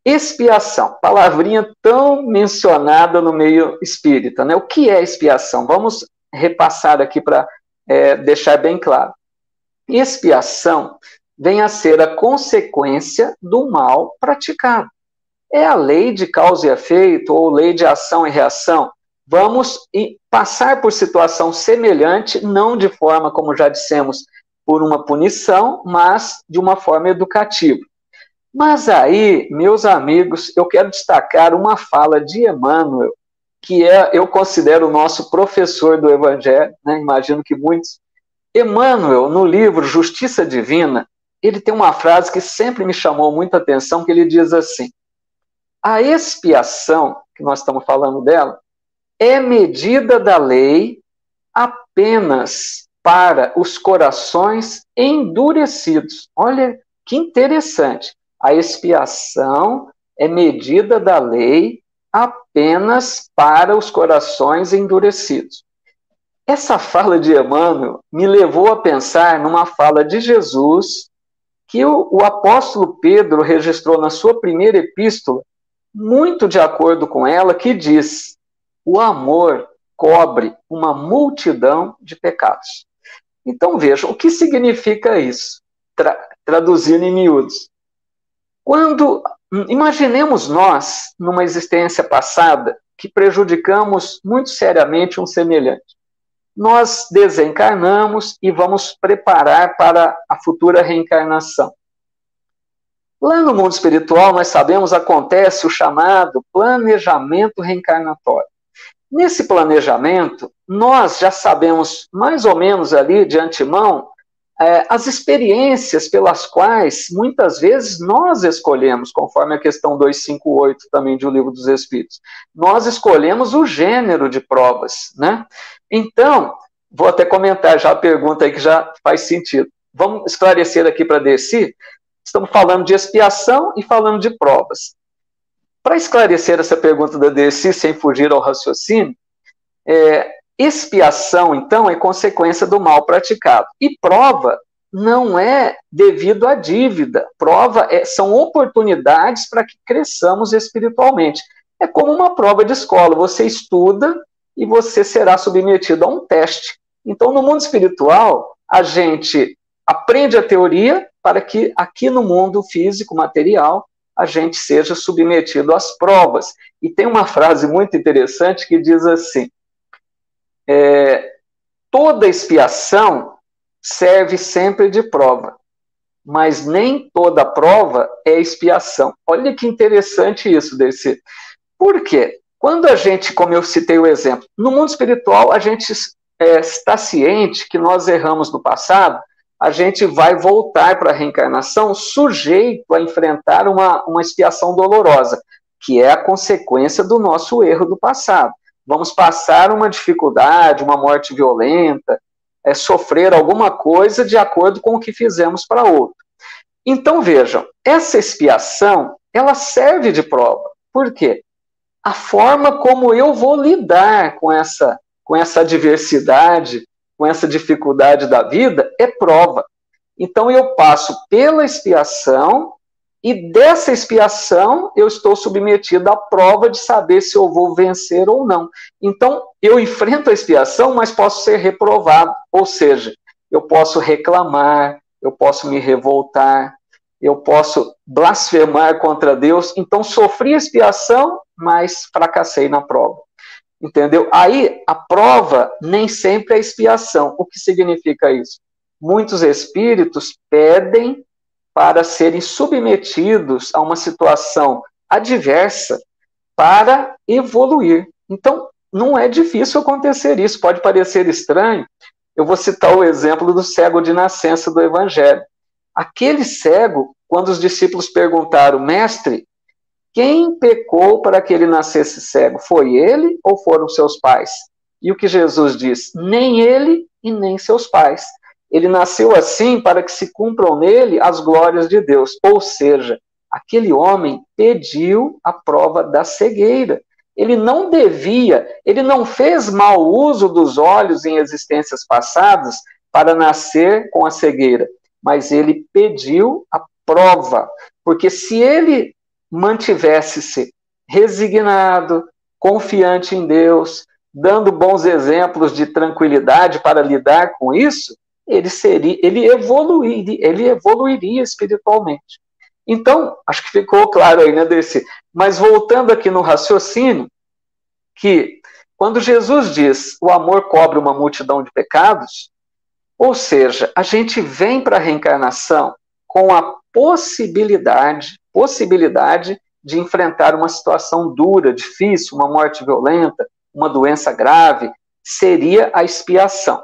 Expiação, palavrinha tão mencionada no meio espírita, né? O que é expiação? Vamos repassar aqui para é, deixar bem claro. Expiação vem a ser a consequência do mal praticado. É a lei de causa e efeito, ou lei de ação e reação, vamos passar por situação semelhante, não de forma, como já dissemos, por uma punição, mas de uma forma educativa. Mas aí, meus amigos, eu quero destacar uma fala de Emmanuel, que é, eu considero o nosso professor do Evangelho, né? imagino que muitos. Emmanuel, no livro Justiça Divina, ele tem uma frase que sempre me chamou muita atenção, que ele diz assim, a expiação, que nós estamos falando dela, é medida da lei apenas para os corações endurecidos. Olha que interessante. A expiação é medida da lei apenas para os corações endurecidos. Essa fala de Emmanuel me levou a pensar numa fala de Jesus que o, o apóstolo Pedro registrou na sua primeira epístola, muito de acordo com ela, que diz: o amor cobre uma multidão de pecados. Então veja, o que significa isso? Tra traduzindo em miúdos. Quando imaginemos nós numa existência passada que prejudicamos muito seriamente um semelhante. Nós desencarnamos e vamos preparar para a futura reencarnação. Lá no mundo espiritual, nós sabemos, acontece o chamado planejamento reencarnatório. Nesse planejamento, nós já sabemos mais ou menos ali de antemão é, as experiências pelas quais muitas vezes nós escolhemos, conforme a questão 258 também de O Livro dos Espíritos. Nós escolhemos o gênero de provas, né? Então, vou até comentar já a pergunta aí que já faz sentido. Vamos esclarecer aqui para Desi. Estamos falando de expiação e falando de provas. Para esclarecer essa pergunta da DC sem fugir ao raciocínio, é, expiação, então, é consequência do mal praticado. E prova não é devido à dívida. Prova é, são oportunidades para que cresçamos espiritualmente. É como uma prova de escola. Você estuda e você será submetido a um teste. Então, no mundo espiritual, a gente aprende a teoria para que aqui no mundo físico, material, a gente seja submetido às provas. E tem uma frase muito interessante que diz assim: é, toda expiação serve sempre de prova, mas nem toda prova é expiação. Olha que interessante isso desse. Por quê? Quando a gente, como eu citei o exemplo, no mundo espiritual a gente é, está ciente que nós erramos no passado a gente vai voltar para a reencarnação sujeito a enfrentar uma, uma expiação dolorosa. que é a consequência do nosso erro do passado. Vamos passar uma dificuldade, uma morte violenta, é, sofrer alguma coisa de acordo com o que fizemos para outro. Então vejam, essa expiação ela serve de prova. Por quê? A forma como eu vou lidar com essa com essa adversidade, com essa dificuldade da vida é prova. Então eu passo pela expiação e dessa expiação eu estou submetido à prova de saber se eu vou vencer ou não. Então eu enfrento a expiação, mas posso ser reprovado, ou seja, eu posso reclamar, eu posso me revoltar, eu posso blasfemar contra Deus. Então sofri expiação, mas fracassei na prova. Entendeu? Aí a prova nem sempre é expiação. O que significa isso? Muitos espíritos pedem para serem submetidos a uma situação adversa para evoluir. Então, não é difícil acontecer isso, pode parecer estranho. Eu vou citar o exemplo do cego de nascença do Evangelho. Aquele cego, quando os discípulos perguntaram, mestre, quem pecou para que ele nascesse cego? Foi ele ou foram seus pais? E o que Jesus diz? Nem ele e nem seus pais. Ele nasceu assim para que se cumpram nele as glórias de Deus. Ou seja, aquele homem pediu a prova da cegueira. Ele não devia, ele não fez mau uso dos olhos em existências passadas para nascer com a cegueira, mas ele pediu a prova, porque se ele mantivesse-se resignado, confiante em Deus, dando bons exemplos de tranquilidade para lidar com isso, ele seria, ele evoluiria, ele evoluiria espiritualmente. Então, acho que ficou claro aí, né, desse. Mas voltando aqui no raciocínio, que quando Jesus diz o amor cobre uma multidão de pecados, ou seja, a gente vem para a reencarnação com a possibilidade, possibilidade de enfrentar uma situação dura, difícil, uma morte violenta, uma doença grave, seria a expiação.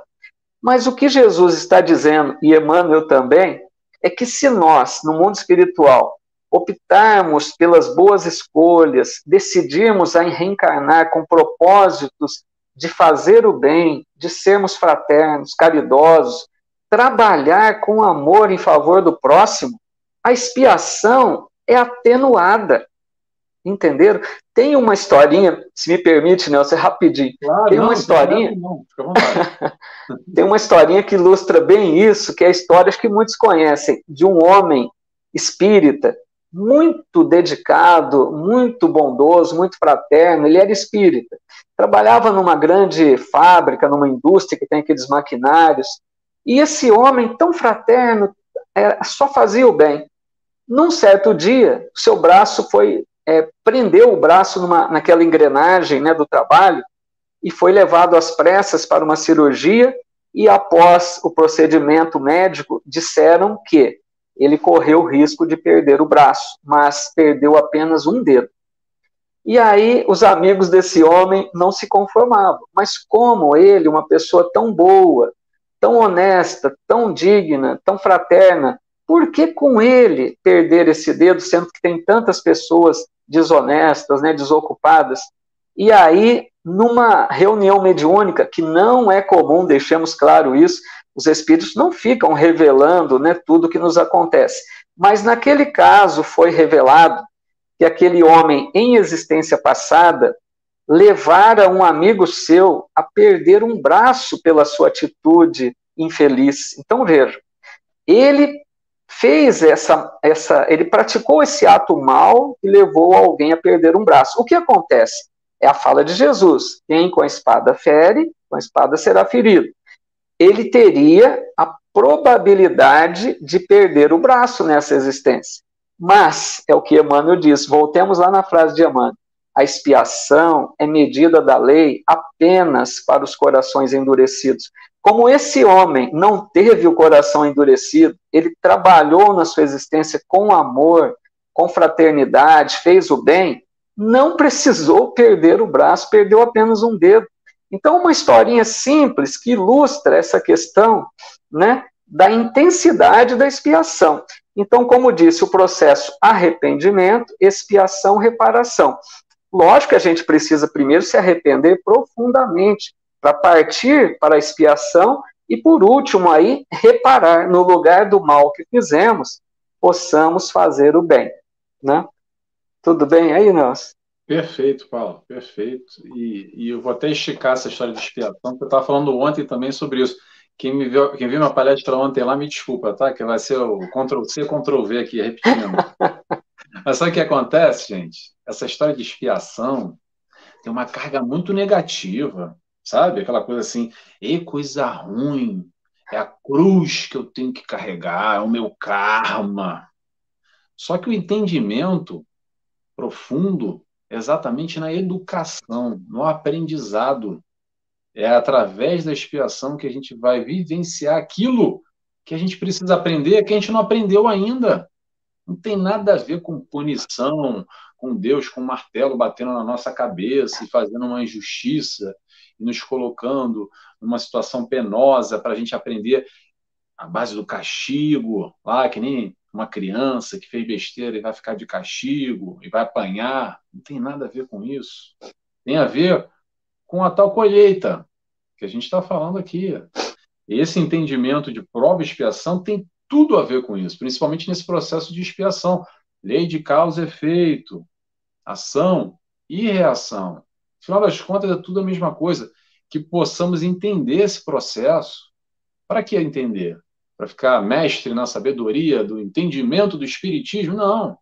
Mas o que Jesus está dizendo, e Emmanuel também, é que se nós, no mundo espiritual, optarmos pelas boas escolhas, decidirmos a reencarnar com propósitos de fazer o bem, de sermos fraternos, caridosos, trabalhar com amor em favor do próximo, a expiação é atenuada. Entenderam? Tem uma historinha, se me permite, Nelson, rapidinho. Claro, tem uma não, historinha. Não, <laughs> tem uma historinha que ilustra bem isso, que é a história que muitos conhecem, de um homem espírita, muito dedicado, muito bondoso, muito fraterno. Ele era espírita. Trabalhava numa grande fábrica, numa indústria que tem aqueles maquinários. E esse homem, tão fraterno, é, só fazia o bem. Num certo dia, seu braço foi é, prendeu o braço numa, naquela engrenagem né, do trabalho e foi levado às pressas para uma cirurgia e após o procedimento médico disseram que ele correu o risco de perder o braço, mas perdeu apenas um dedo. E aí os amigos desse homem não se conformavam. Mas como ele, uma pessoa tão boa, tão honesta, tão digna, tão fraterna, por que com ele perder esse dedo, sendo que tem tantas pessoas desonestas, né, desocupadas? E aí, numa reunião mediúnica, que não é comum, deixemos claro isso, os espíritos não ficam revelando né, tudo o que nos acontece. Mas naquele caso foi revelado que aquele homem em existência passada levara um amigo seu a perder um braço pela sua atitude infeliz. Então veja, ele fez essa, essa, ele praticou esse ato mal e levou alguém a perder um braço. O que acontece? É a fala de Jesus: quem com a espada fere, com a espada será ferido. Ele teria a probabilidade de perder o braço nessa existência. Mas, é o que Emmanuel diz, voltemos lá na frase de Emmanuel: a expiação é medida da lei apenas para os corações endurecidos. Como esse homem não teve o coração endurecido, ele trabalhou na sua existência com amor, com fraternidade, fez o bem, não precisou perder o braço, perdeu apenas um dedo. Então, uma historinha simples que ilustra essa questão né, da intensidade da expiação. Então, como disse, o processo arrependimento, expiação, reparação. Lógico que a gente precisa primeiro se arrepender profundamente para partir para a expiação e, por último, aí, reparar no lugar do mal que fizemos, possamos fazer o bem. Né? Tudo bem aí, Nelson? Perfeito, Paulo, perfeito. E, e, eu vou até esticar essa história de expiação, porque eu estava falando ontem também sobre isso. Quem, me viu, quem viu minha palestra ontem lá, me desculpa, tá? Que vai ser o Ctrl-C, Ctrl-V aqui, repetindo. <laughs> Mas sabe o que acontece, gente? Essa história de expiação tem uma carga muito negativa, sabe? Aquela coisa assim, e coisa ruim, é a cruz que eu tenho que carregar, é o meu karma. Só que o entendimento profundo é exatamente na educação, no aprendizado. É através da expiação que a gente vai vivenciar aquilo que a gente precisa aprender, que a gente não aprendeu ainda. Não tem nada a ver com punição, com Deus com um martelo batendo na nossa cabeça e fazendo uma injustiça nos colocando numa situação penosa para a gente aprender a base do castigo, lá que nem uma criança que fez besteira e vai ficar de castigo e vai apanhar. Não tem nada a ver com isso. Tem a ver com a tal colheita que a gente está falando aqui. Esse entendimento de prova e expiação tem tudo a ver com isso, principalmente nesse processo de expiação. Lei de causa e efeito, ação e reação. No final das contas, é tudo a mesma coisa. Que possamos entender esse processo. Para que entender? para ficar mestre na sabedoria do entendimento do espiritismo, não.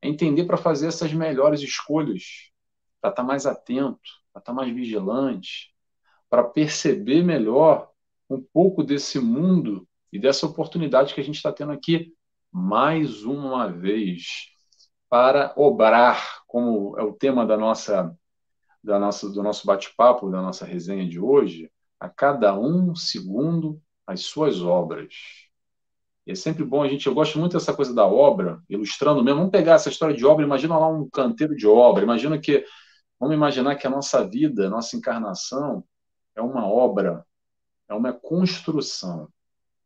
É entender para fazer essas melhores escolhas, para estar mais atento, para estar mais vigilante, para perceber melhor um pouco desse mundo e dessa oportunidade que a gente está tendo aqui mais uma vez para obrar, como é o tema da nossa, da nossa do nosso bate-papo, da nossa resenha de hoje, a cada um segundo as suas obras. E é sempre bom a gente, eu gosto muito dessa coisa da obra, ilustrando mesmo. Vamos pegar essa história de obra, imagina lá um canteiro de obra, imagina que, vamos imaginar que a nossa vida, a nossa encarnação é uma obra, é uma construção.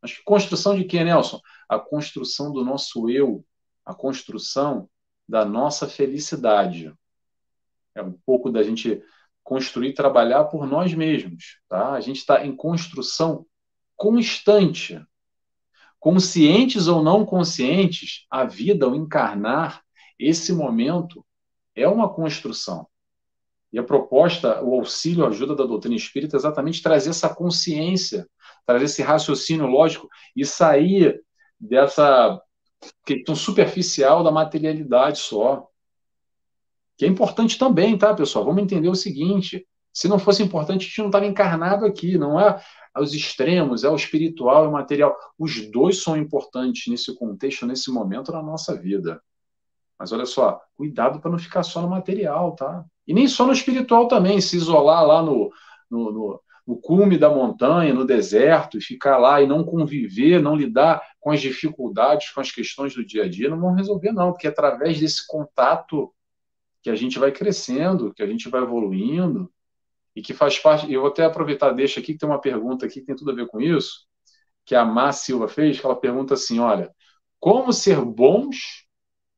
Mas construção de quê, Nelson? A construção do nosso eu, a construção da nossa felicidade. É um pouco da gente construir, trabalhar por nós mesmos. Tá? A gente está em construção constante. Conscientes ou não conscientes, a vida, o encarnar, esse momento é uma construção. E a proposta, o auxílio, a ajuda da doutrina espírita é exatamente trazer essa consciência, trazer esse raciocínio lógico e sair dessa questão superficial da materialidade só. Que é importante também, tá, pessoal? Vamos entender o seguinte: se não fosse importante, a gente não estava encarnado aqui, não é aos extremos, é o espiritual e o material. Os dois são importantes nesse contexto, nesse momento na nossa vida. Mas olha só, cuidado para não ficar só no material, tá? E nem só no espiritual também, se isolar lá no, no, no, no cume da montanha, no deserto, e ficar lá e não conviver, não lidar com as dificuldades, com as questões do dia a dia, não vão resolver, não, porque é através desse contato que a gente vai crescendo, que a gente vai evoluindo, e que faz parte. Eu vou até aproveitar, deixa aqui que tem uma pergunta aqui que tem tudo a ver com isso, que a Má Silva fez, que ela pergunta assim: olha, como ser bons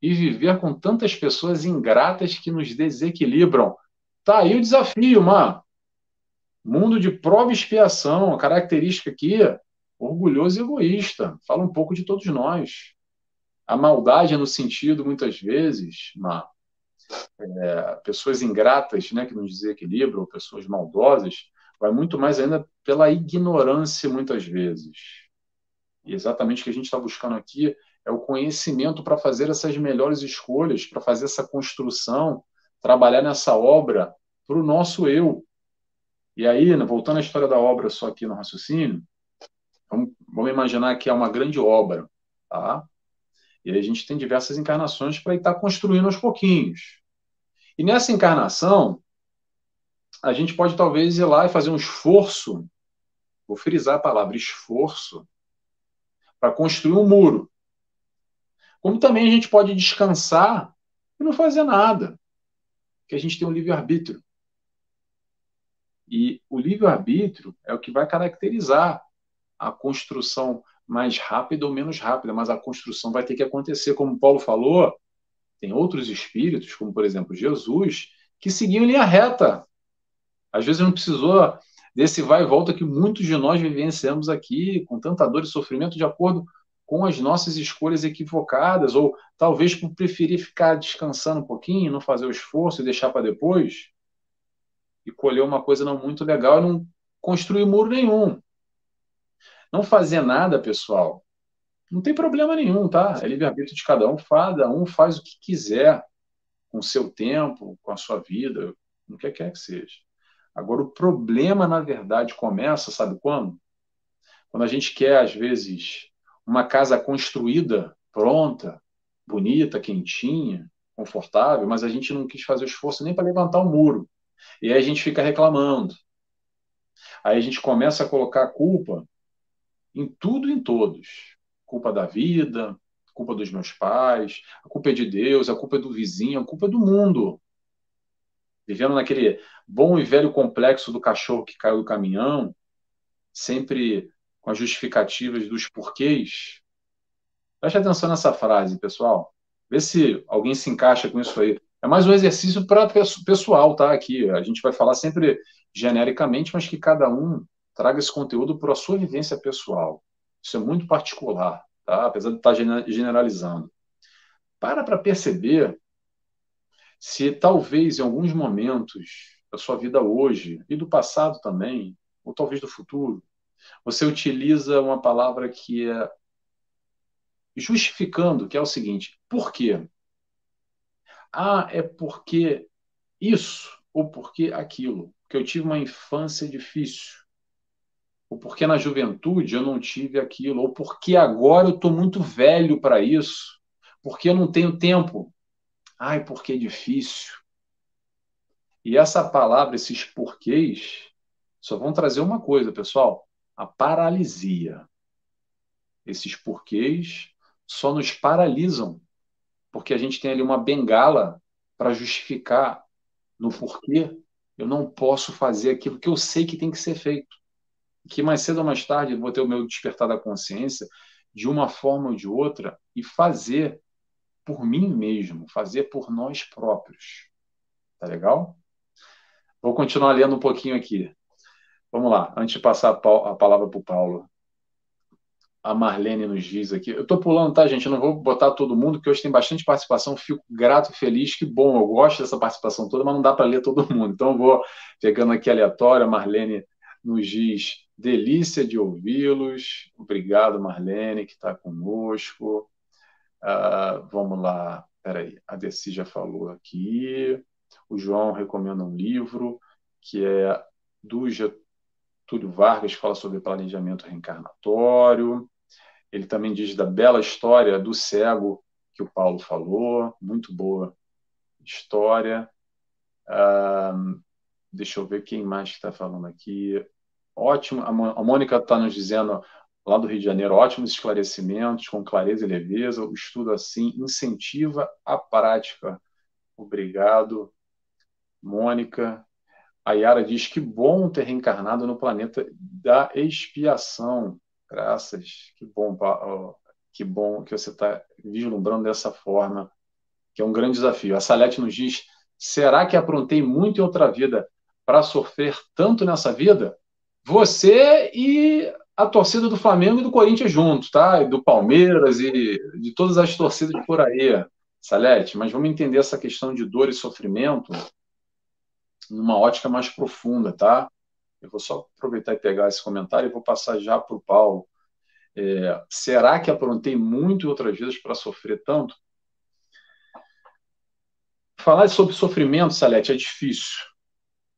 e viver com tantas pessoas ingratas que nos desequilibram? Tá aí o desafio, Má. Mundo de prova e expiação, a característica aqui, orgulhoso e egoísta. Fala um pouco de todos nós. A maldade é no sentido, muitas vezes, Má, é, pessoas ingratas, né, que nos desequilibram, pessoas maldosas, vai muito mais ainda pela ignorância, muitas vezes. E exatamente o que a gente está buscando aqui é o conhecimento para fazer essas melhores escolhas, para fazer essa construção, trabalhar nessa obra para o nosso eu. E aí, voltando à história da obra só aqui no raciocínio, vamos, vamos imaginar que é uma grande obra, tá? E aí a gente tem diversas encarnações para estar construindo aos pouquinhos. E nessa encarnação, a gente pode talvez ir lá e fazer um esforço, vou frisar a palavra esforço, para construir um muro. Como também a gente pode descansar e não fazer nada, porque a gente tem um livre-arbítrio. E o livre-arbítrio é o que vai caracterizar a construção mais rápida ou menos rápida, mas a construção vai ter que acontecer. Como Paulo falou, tem outros espíritos, como por exemplo Jesus, que seguiam linha reta. Às vezes não precisou desse vai e volta que muitos de nós vivenciamos aqui, com tanta dor e sofrimento, de acordo com as nossas escolhas equivocadas, ou talvez por preferir ficar descansando um pouquinho, não fazer o esforço e deixar para depois, e colher uma coisa não muito legal e não construir muro nenhum. Não fazer nada, pessoal, não tem problema nenhum, tá? É livre-arbítrio de cada um, cada um faz o que quiser com o seu tempo, com a sua vida, o que quer que seja. Agora, o problema, na verdade, começa, sabe quando? Quando a gente quer, às vezes, uma casa construída, pronta, bonita, quentinha, confortável, mas a gente não quis fazer o esforço nem para levantar o muro. E aí a gente fica reclamando. Aí a gente começa a colocar a culpa em tudo e em todos. Culpa da vida, culpa dos meus pais, a culpa é de Deus, a culpa é do vizinho, a culpa é do mundo. Vivendo naquele bom e velho complexo do cachorro que caiu do caminhão, sempre com as justificativas dos porquês. Preste atenção nessa frase, pessoal. Vê se alguém se encaixa com isso aí. É mais um exercício para pessoal, tá? Aqui a gente vai falar sempre genericamente, mas que cada um traga esse conteúdo para a sua vivência pessoal. Isso é muito particular, tá? Apesar de estar generalizando. Para para perceber se talvez em alguns momentos da sua vida hoje e do passado também, ou talvez do futuro, você utiliza uma palavra que é justificando, que é o seguinte: por quê? Ah, é porque isso, ou porque aquilo, porque eu tive uma infância difícil, ou porque na juventude eu não tive aquilo, ou porque agora eu estou muito velho para isso, porque eu não tenho tempo. Ai, porque é difícil. E essa palavra, esses porquês, só vão trazer uma coisa, pessoal: a paralisia. Esses porquês só nos paralisam, porque a gente tem ali uma bengala para justificar no porquê eu não posso fazer aquilo que eu sei que tem que ser feito. Que mais cedo ou mais tarde vou ter o meu despertar da consciência de uma forma ou de outra e fazer por mim mesmo, fazer por nós próprios. Tá legal? Vou continuar lendo um pouquinho aqui. Vamos lá, antes de passar a palavra para o Paulo. A Marlene nos diz aqui. Eu estou pulando, tá, gente? Eu não vou botar todo mundo, porque hoje tem bastante participação. Fico grato e feliz. Que bom, eu gosto dessa participação toda, mas não dá para ler todo mundo. Então, eu vou pegando aqui aleatório. A Marlene nos diz: delícia de ouvi-los. Obrigado, Marlene, que está conosco. Uh, vamos lá. Peraí, a Desi já falou aqui. O João recomenda um livro que é do Túlio Vargas fala sobre planejamento reencarnatório. Ele também diz da bela história do cego que o Paulo falou, muito boa história. Ah, deixa eu ver quem mais está falando aqui. Ótimo, a Mônica está nos dizendo lá do Rio de Janeiro, ótimos esclarecimentos, com clareza e leveza. O estudo assim incentiva a prática. Obrigado, Mônica. A Yara diz que bom ter reencarnado no planeta da expiação. Graças, que bom, que bom que você está vislumbrando dessa forma, que é um grande desafio. A Salete nos diz: será que aprontei muito em outra vida para sofrer tanto nessa vida? Você e a torcida do Flamengo e do Corinthians juntos, tá? E do Palmeiras e de todas as torcidas por aí, Salete. Mas vamos entender essa questão de dor e sofrimento numa ótica mais profunda, tá? Eu vou só aproveitar e pegar esse comentário e vou passar já para o Paulo. É, será que aprontei muito outras vezes para sofrer tanto? Falar sobre sofrimento, Salete, é difícil.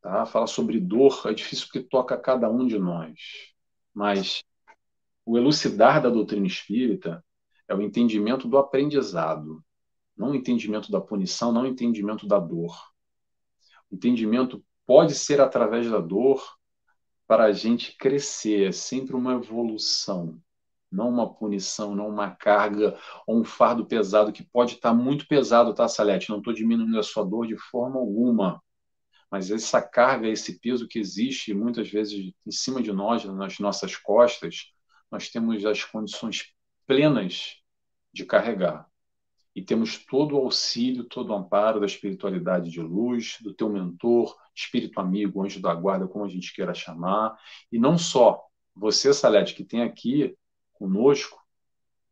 Tá? Falar sobre dor é difícil porque toca a cada um de nós. Mas o elucidar da doutrina espírita é o entendimento do aprendizado, não o entendimento da punição, não o entendimento da dor. Entendimento pode ser através da dor para a gente crescer, é sempre uma evolução, não uma punição, não uma carga ou um fardo pesado que pode estar muito pesado, tá, Salete? Não estou diminuindo a sua dor de forma alguma. Mas essa carga, esse peso que existe muitas vezes em cima de nós, nas nossas costas, nós temos as condições plenas de carregar. E temos todo o auxílio, todo o amparo da espiritualidade de luz, do teu mentor, espírito amigo, anjo da guarda, como a gente queira chamar. E não só você, Salete, que tem aqui conosco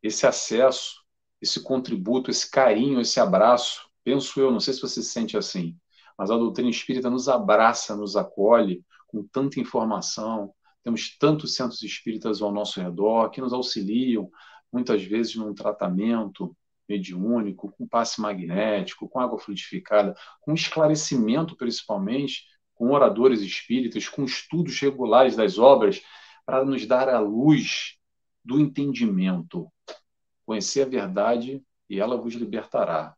esse acesso, esse contributo, esse carinho, esse abraço. Penso eu, não sei se você se sente assim, mas a doutrina espírita nos abraça, nos acolhe com tanta informação. Temos tantos centros espíritas ao nosso redor que nos auxiliam, muitas vezes, num tratamento mediúnico, com passe magnético, com água fluidificada, com esclarecimento, principalmente, com oradores espíritas, com estudos regulares das obras, para nos dar a luz do entendimento. Conhecer a verdade e ela vos libertará.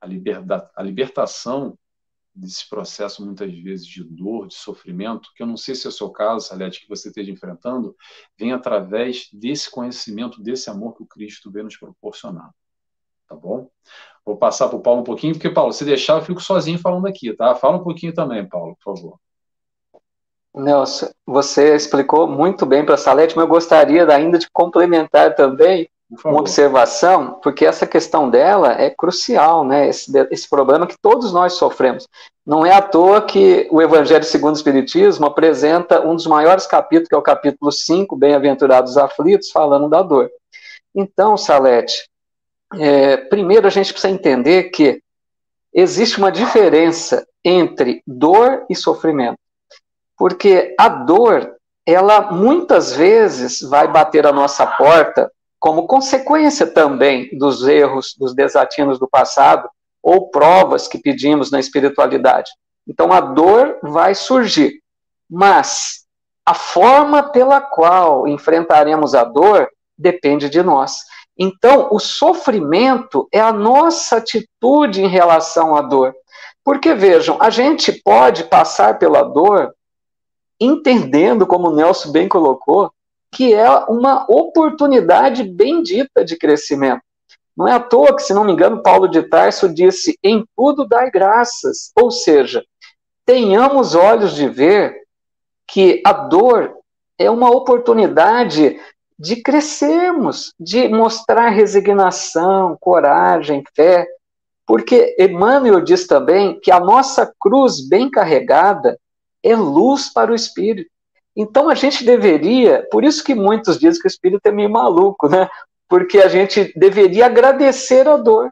A, liberda, a libertação desse processo, muitas vezes, de dor, de sofrimento, que eu não sei se é o seu caso, Salete, que você esteja enfrentando, vem através desse conhecimento, desse amor que o Cristo veio nos proporcionar. Tá bom? Vou passar para o Paulo um pouquinho, porque, Paulo, se deixar, eu fico sozinho falando aqui, tá? Fala um pouquinho também, Paulo, por favor. Nelson, você explicou muito bem para a Salete, mas eu gostaria ainda de complementar também uma observação, porque essa questão dela é crucial, né? Esse, esse problema que todos nós sofremos. Não é à toa que o Evangelho segundo o Espiritismo apresenta um dos maiores capítulos, que é o capítulo 5, Bem-aventurados aflitos, falando da dor. Então, Salete, é, primeiro a gente precisa entender que existe uma diferença entre dor e sofrimento. Porque a dor, ela muitas vezes vai bater a nossa porta como consequência também dos erros, dos desatinos do passado, ou provas que pedimos na espiritualidade. Então a dor vai surgir, mas a forma pela qual enfrentaremos a dor depende de nós. Então, o sofrimento é a nossa atitude em relação à dor. Porque, vejam, a gente pode passar pela dor entendendo, como o Nelson bem colocou, que é uma oportunidade bendita de crescimento. Não é à toa que, se não me engano, Paulo de Tarso disse: em tudo dai graças. Ou seja, tenhamos olhos de ver que a dor é uma oportunidade de crescermos, de mostrar resignação, coragem, fé. Porque Emmanuel diz também que a nossa cruz bem carregada é luz para o espírito. Então a gente deveria, por isso que muitos dizem que o espírito é meio maluco, né? Porque a gente deveria agradecer a dor.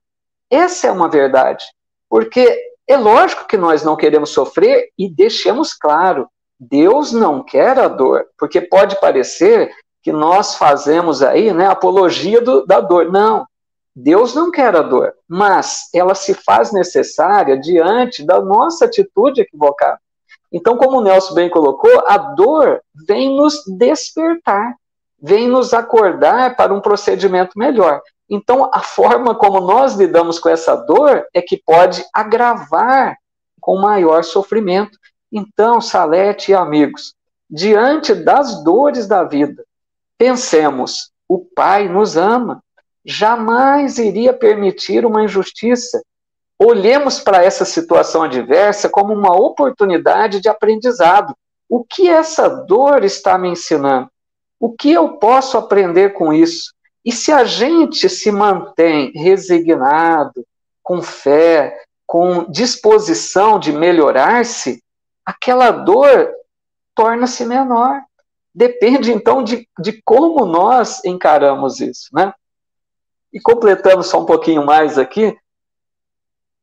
Essa é uma verdade. Porque é lógico que nós não queremos sofrer e deixemos claro, Deus não quer a dor, porque pode parecer que nós fazemos aí, né, apologia do, da dor. Não, Deus não quer a dor, mas ela se faz necessária diante da nossa atitude equivocada. Então, como o Nelson bem colocou, a dor vem nos despertar, vem nos acordar para um procedimento melhor. Então, a forma como nós lidamos com essa dor é que pode agravar com maior sofrimento. Então, Salete e amigos, diante das dores da vida, pensemos: o Pai nos ama, jamais iria permitir uma injustiça, olhemos para essa situação adversa como uma oportunidade de aprendizado. O que essa dor está me ensinando? O que eu posso aprender com isso? E se a gente se mantém resignado, com fé, com disposição de melhorar-se, aquela dor torna-se menor. Depende então de, de como nós encaramos isso, né? E completando só um pouquinho mais aqui,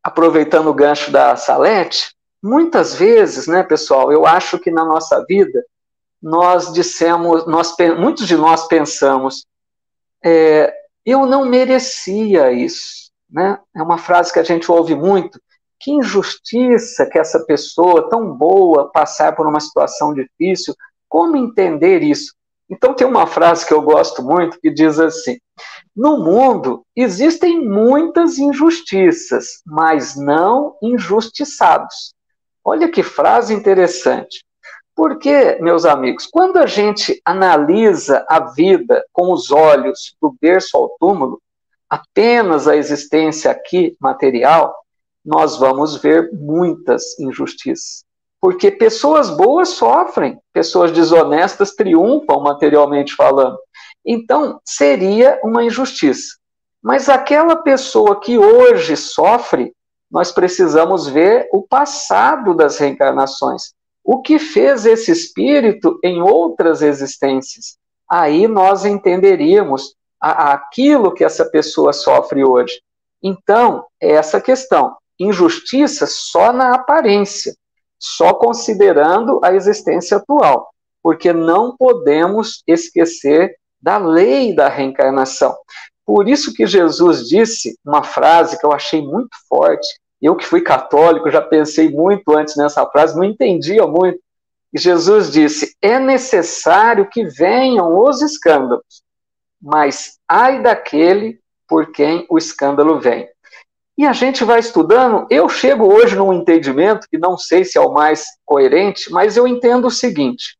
aproveitando o gancho da Salete, muitas vezes, né, pessoal, eu acho que na nossa vida nós dissemos, nós, muitos de nós pensamos, é, eu não merecia isso, né? É uma frase que a gente ouve muito. Que injustiça que essa pessoa tão boa passar por uma situação difícil. Como entender isso? Então tem uma frase que eu gosto muito que diz assim: no mundo existem muitas injustiças, mas não injustiçados. Olha que frase interessante. Porque, meus amigos, quando a gente analisa a vida com os olhos do berço ao túmulo, apenas a existência aqui material, nós vamos ver muitas injustiças. Porque pessoas boas sofrem, pessoas desonestas triunfam materialmente falando. Então, seria uma injustiça. Mas aquela pessoa que hoje sofre, nós precisamos ver o passado das reencarnações. O que fez esse espírito em outras existências? Aí nós entenderíamos aquilo que essa pessoa sofre hoje. Então, é essa questão. Injustiça só na aparência, só considerando a existência atual, porque não podemos esquecer da lei da reencarnação. Por isso que Jesus disse uma frase que eu achei muito forte. Eu que fui católico, já pensei muito antes nessa frase, não entendia muito. E Jesus disse: é necessário que venham os escândalos, mas ai daquele por quem o escândalo vem. E a gente vai estudando. Eu chego hoje num entendimento que não sei se é o mais coerente, mas eu entendo o seguinte: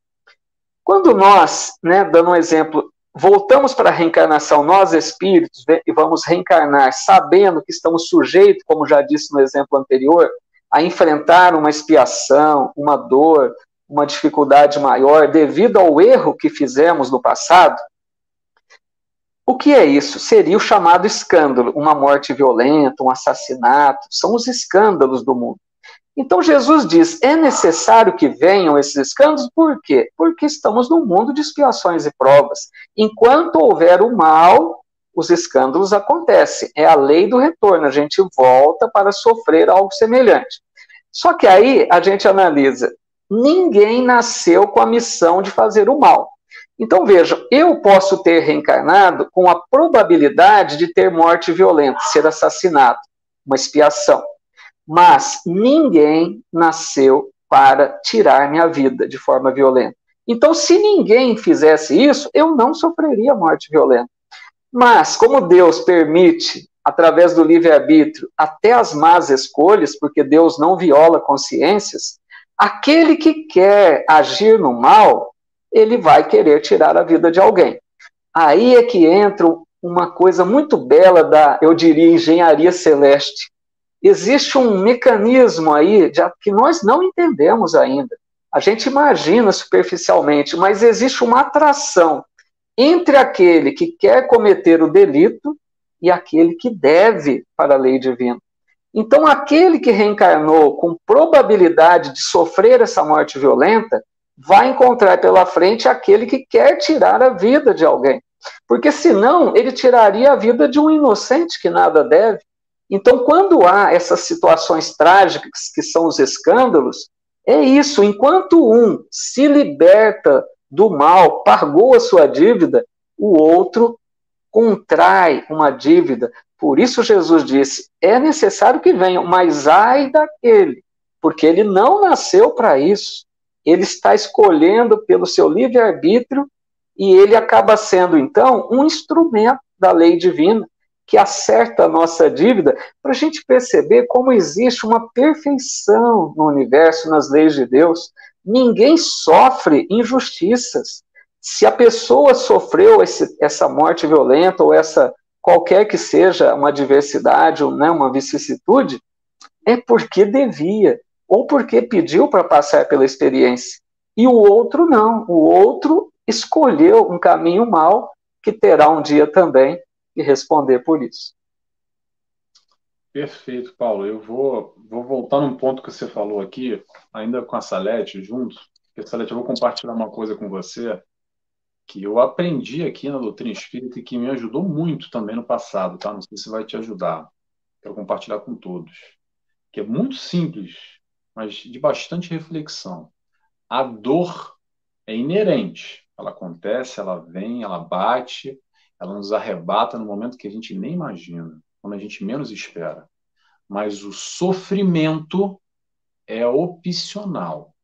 quando nós, né, dando um exemplo, voltamos para a reencarnação, nós espíritos, e vamos reencarnar sabendo que estamos sujeitos, como já disse no exemplo anterior, a enfrentar uma expiação, uma dor, uma dificuldade maior devido ao erro que fizemos no passado. O que é isso? Seria o chamado escândalo, uma morte violenta, um assassinato, são os escândalos do mundo. Então Jesus diz: é necessário que venham esses escândalos, por quê? Porque estamos num mundo de expiações e provas. Enquanto houver o mal, os escândalos acontecem. É a lei do retorno, a gente volta para sofrer algo semelhante. Só que aí a gente analisa: ninguém nasceu com a missão de fazer o mal. Então vejam, eu posso ter reencarnado com a probabilidade de ter morte violenta, ser assassinado, uma expiação. Mas ninguém nasceu para tirar minha vida de forma violenta. Então, se ninguém fizesse isso, eu não sofreria morte violenta. Mas, como Deus permite, através do livre-arbítrio, até as más escolhas, porque Deus não viola consciências, aquele que quer agir no mal, ele vai querer tirar a vida de alguém. Aí é que entra uma coisa muito bela da, eu diria, engenharia celeste existe um mecanismo aí de, que nós não entendemos ainda. A gente imagina superficialmente, mas existe uma atração entre aquele que quer cometer o delito e aquele que deve para a lei divina. Então, aquele que reencarnou com probabilidade de sofrer essa morte violenta, vai encontrar pela frente aquele que quer tirar a vida de alguém. Porque senão ele tiraria a vida de um inocente que nada deve. Então, quando há essas situações trágicas, que são os escândalos, é isso. Enquanto um se liberta do mal, pagou a sua dívida, o outro contrai uma dívida. Por isso, Jesus disse: é necessário que venham, mas ai daquele, porque ele não nasceu para isso. Ele está escolhendo pelo seu livre-arbítrio e ele acaba sendo, então, um instrumento da lei divina que acerta a nossa dívida, para a gente perceber como existe uma perfeição no universo, nas leis de Deus. Ninguém sofre injustiças. Se a pessoa sofreu esse, essa morte violenta ou essa qualquer que seja uma adversidade ou né, uma vicissitude, é porque devia ou porque pediu para passar pela experiência. E o outro não, o outro escolheu um caminho mal que terá um dia também e responder por isso. Perfeito, Paulo. Eu vou, vou voltar num ponto que você falou aqui, ainda com a Salete junto. Porque, Salete, eu vou compartilhar uma coisa com você que eu aprendi aqui na doutrina espírita e que me ajudou muito também no passado, tá? Não sei se vai te ajudar. Quero compartilhar com todos. Que é muito simples, mas de bastante reflexão. A dor é inerente. Ela acontece, ela vem, ela bate, ela nos arrebata no momento que a gente nem imagina, quando a gente menos espera. Mas o sofrimento é opcional.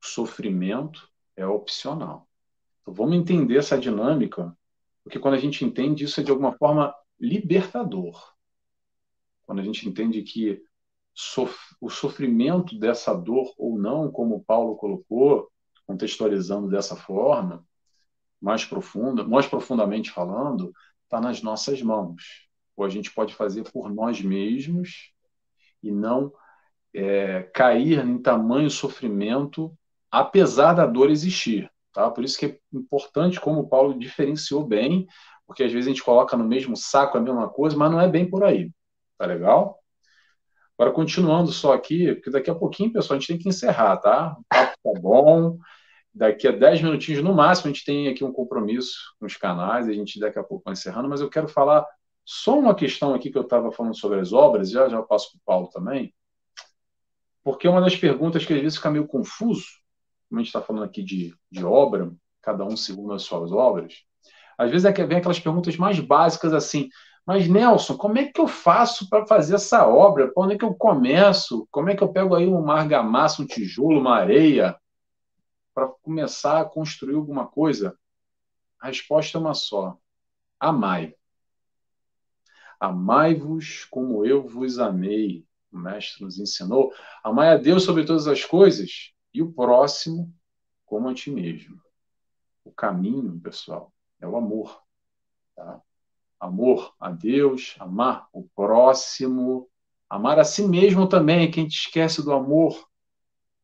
O sofrimento é opcional. Então vamos entender essa dinâmica, porque quando a gente entende isso é de alguma forma libertador. Quando a gente entende que o sofrimento dessa dor ou não, como Paulo colocou, contextualizando dessa forma, mais profunda, mais profundamente falando, está nas nossas mãos. Ou a gente pode fazer por nós mesmos e não é, cair em tamanho sofrimento, apesar da dor existir. tá? Por isso que é importante como o Paulo diferenciou bem, porque às vezes a gente coloca no mesmo saco a mesma coisa, mas não é bem por aí. Tá legal? Agora, continuando só aqui, porque daqui a pouquinho, pessoal, a gente tem que encerrar, tá? O papo tá bom. Daqui a 10 minutinhos no máximo, a gente tem aqui um compromisso com os canais, a gente daqui a pouco vai encerrando, mas eu quero falar só uma questão aqui que eu estava falando sobre as obras, já já passo para o Paulo também, porque é uma das perguntas que às vezes fica meio confuso, como a gente está falando aqui de, de obra, cada um segundo as suas obras, às vezes é que vem aquelas perguntas mais básicas assim, mas Nelson, como é que eu faço para fazer essa obra? Para onde é que eu começo? Como é que eu pego aí uma argamassa, um tijolo, uma areia, para começar a construir alguma coisa? A resposta é uma só: amai. Amai-vos como eu vos amei. O mestre nos ensinou. Amai a Deus sobre todas as coisas e o próximo como a ti mesmo. O caminho, pessoal, é o amor. Tá? Amor a Deus, amar o próximo, amar a si mesmo também. Quem te esquece do amor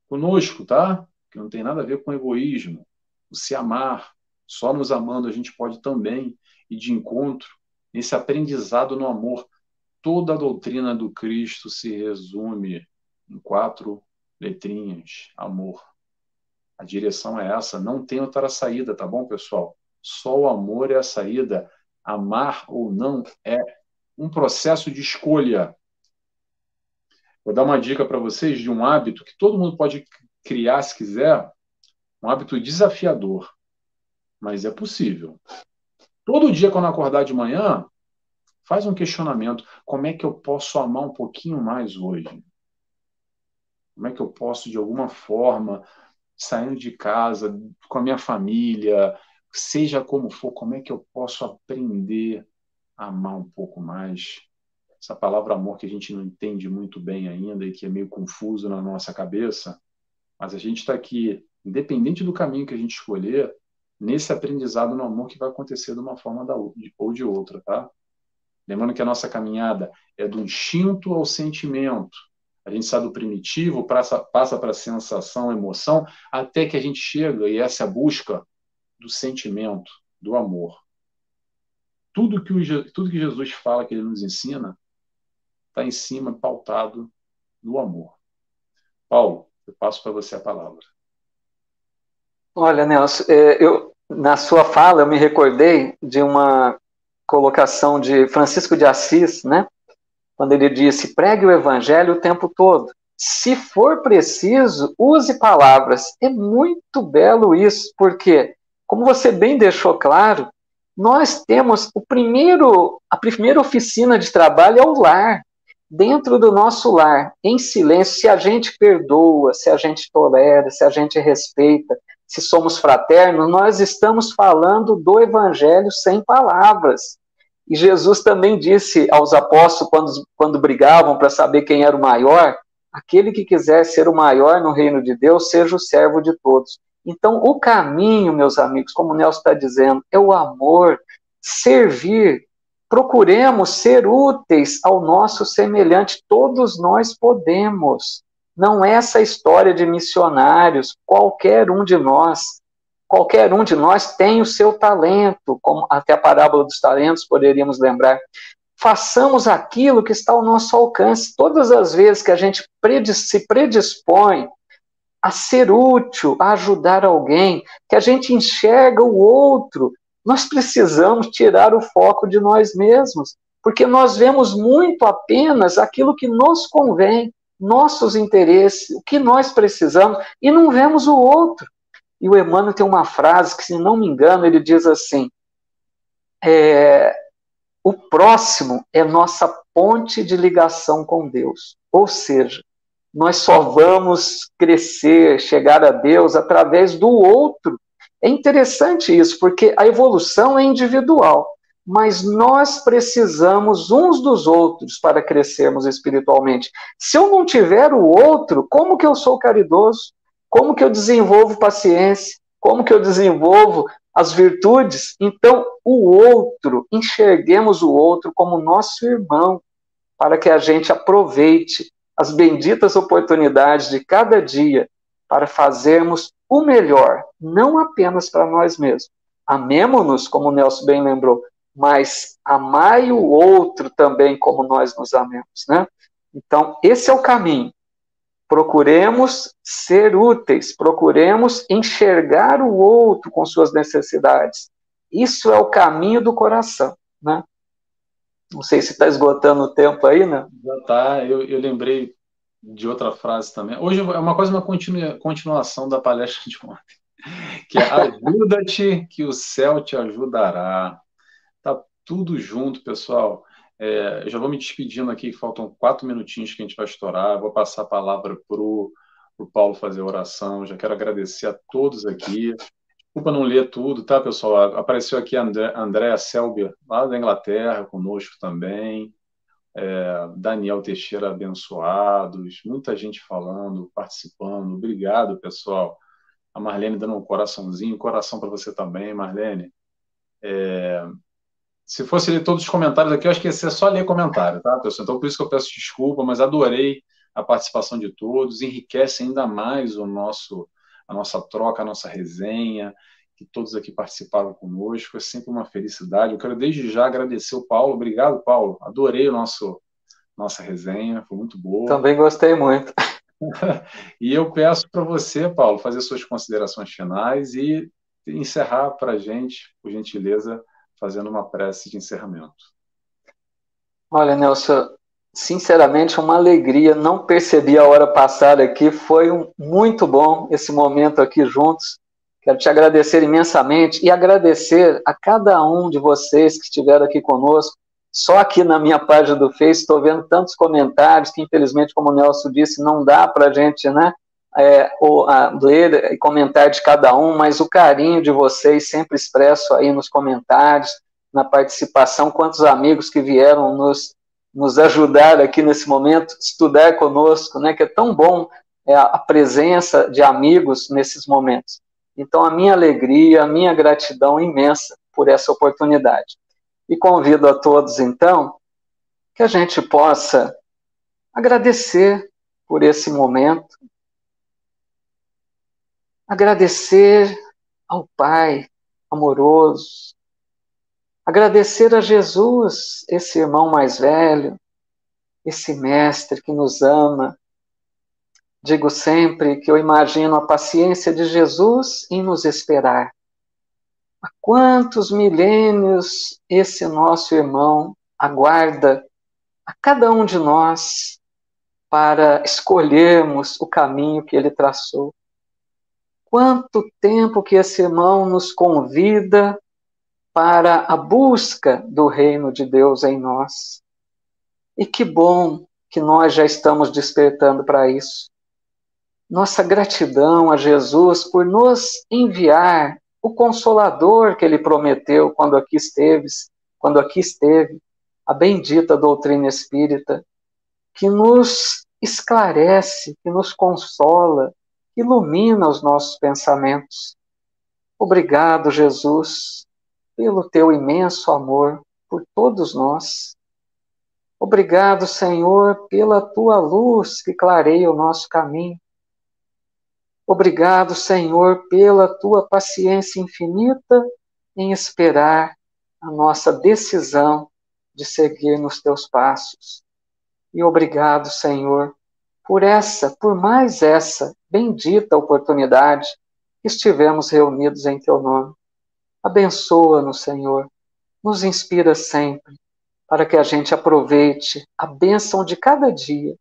conosco, tá? Que não tem nada a ver com egoísmo. O se amar, só nos amando a gente pode também ir de encontro nesse aprendizado no amor. Toda a doutrina do Cristo se resume em quatro letrinhas: amor. A direção é essa, não tem outra saída, tá bom, pessoal? Só o amor é a saída. Amar ou não é um processo de escolha. Vou dar uma dica para vocês de um hábito que todo mundo pode criar se quiser, um hábito desafiador, mas é possível. Todo dia, quando acordar de manhã, faz um questionamento: como é que eu posso amar um pouquinho mais hoje? Como é que eu posso, de alguma forma, saindo de casa, com a minha família, seja como for, como é que eu posso aprender a amar um pouco mais? Essa palavra amor que a gente não entende muito bem ainda e que é meio confuso na nossa cabeça, mas a gente está aqui, independente do caminho que a gente escolher, nesse aprendizado no amor que vai acontecer de uma forma ou de outra, tá? Lembrando que a nossa caminhada é do instinto ao sentimento. A gente sai do primitivo, passa, para a sensação, emoção, até que a gente chega, e essa é a busca do sentimento, do amor. Tudo que, o, tudo que Jesus fala, que ele nos ensina, está em cima, pautado no amor. Paulo, eu passo para você a palavra. Olha, Nelson, é, eu, na sua fala, eu me recordei de uma colocação de Francisco de Assis, né? Quando ele disse: pregue o evangelho o tempo todo. Se for preciso, use palavras. É muito belo isso, porque, como você bem deixou claro, nós temos o primeiro, a primeira oficina de trabalho é o lar. Dentro do nosso lar, em silêncio, se a gente perdoa, se a gente tolera, se a gente respeita, se somos fraternos, nós estamos falando do evangelho sem palavras. E Jesus também disse aos apóstolos, quando, quando brigavam para saber quem era o maior, aquele que quiser ser o maior no reino de Deus, seja o servo de todos. Então, o caminho, meus amigos, como o Nelson está dizendo, é o amor, servir. Procuremos ser úteis ao nosso semelhante. Todos nós podemos. Não é essa história de missionários, qualquer um de nós, qualquer um de nós tem o seu talento, como até a parábola dos talentos poderíamos lembrar. Façamos aquilo que está ao nosso alcance. Todas as vezes que a gente se predispõe a ser útil, a ajudar alguém, que a gente enxerga o outro, nós precisamos tirar o foco de nós mesmos, porque nós vemos muito apenas aquilo que nos convém nossos interesses, o que nós precisamos, e não vemos o outro. E o Emmanuel tem uma frase que, se não me engano, ele diz assim: é, o próximo é nossa ponte de ligação com Deus. Ou seja, nós só vamos crescer, chegar a Deus através do outro. É interessante isso, porque a evolução é individual mas nós precisamos uns dos outros para crescermos espiritualmente. Se eu não tiver o outro, como que eu sou caridoso? Como que eu desenvolvo paciência? Como que eu desenvolvo as virtudes? Então, o outro, enxerguemos o outro como nosso irmão, para que a gente aproveite as benditas oportunidades de cada dia para fazermos o melhor, não apenas para nós mesmos. Amemo-nos, como o Nelson bem lembrou, mas amai o outro também como nós nos amemos, né? Então, esse é o caminho. Procuremos ser úteis, procuremos enxergar o outro com suas necessidades. Isso é o caminho do coração, né? Não sei se está esgotando o tempo aí, né? Já está. Eu, eu lembrei de outra frase também. Hoje é uma coisa, uma continua, continuação da palestra de ontem, <laughs> que é ajuda-te que o céu te ajudará. Tá tudo junto, pessoal. É, já vou me despedindo aqui, faltam quatro minutinhos que a gente vai estourar. Vou passar a palavra para o Paulo fazer a oração. Já quero agradecer a todos aqui. Desculpa não ler tudo, tá, pessoal? Apareceu aqui a André, Andréa Selby, lá da Inglaterra, conosco também é, Daniel Teixeira abençoados, muita gente falando, participando. Obrigado, pessoal. A Marlene dando um coraçãozinho, coração para você também, Marlene. É, se fosse ler todos os comentários aqui, eu acho que ia ser só ler comentário, tá, pessoal? Então, por isso que eu peço desculpa, mas adorei a participação de todos, enriquece ainda mais o nosso, a nossa troca, a nossa resenha que todos aqui participaram conosco. É sempre uma felicidade. Eu quero desde já agradecer o Paulo. Obrigado, Paulo. Adorei o nosso nossa resenha, foi muito boa. Também gostei muito. <laughs> <laughs> e eu peço para você, Paulo, fazer suas considerações finais e encerrar para a gente, por gentileza, fazendo uma prece de encerramento. Olha, Nelson, sinceramente, uma alegria. Não percebi a hora passar aqui. Foi um, muito bom esse momento aqui juntos. Quero te agradecer imensamente e agradecer a cada um de vocês que estiveram aqui conosco. Só aqui na minha página do Face estou vendo tantos comentários que, infelizmente, como o Nelson disse, não dá para a gente né, é, ou, a, ler e comentar de cada um, mas o carinho de vocês sempre expresso aí nos comentários, na participação, quantos amigos que vieram nos, nos ajudar aqui nesse momento, estudar conosco, né, que é tão bom é, a presença de amigos nesses momentos. Então, a minha alegria, a minha gratidão imensa por essa oportunidade. E convido a todos, então, que a gente possa agradecer por esse momento, agradecer ao Pai amoroso, agradecer a Jesus, esse irmão mais velho, esse mestre que nos ama, Digo sempre que eu imagino a paciência de Jesus em nos esperar. Há quantos milênios esse nosso irmão aguarda a cada um de nós para escolhermos o caminho que ele traçou? Quanto tempo que esse irmão nos convida para a busca do reino de Deus em nós. E que bom que nós já estamos despertando para isso nossa gratidão a Jesus por nos enviar o consolador que ele prometeu quando aqui esteve, quando aqui esteve, a bendita doutrina espírita, que nos esclarece, que nos consola, que ilumina os nossos pensamentos. Obrigado, Jesus, pelo teu imenso amor por todos nós. Obrigado, Senhor, pela tua luz que clareia o nosso caminho. Obrigado, Senhor, pela tua paciência infinita em esperar a nossa decisão de seguir nos teus passos. E obrigado, Senhor, por essa, por mais essa bendita oportunidade que estivemos reunidos em teu nome. Abençoa-nos, Senhor, nos inspira sempre para que a gente aproveite a bênção de cada dia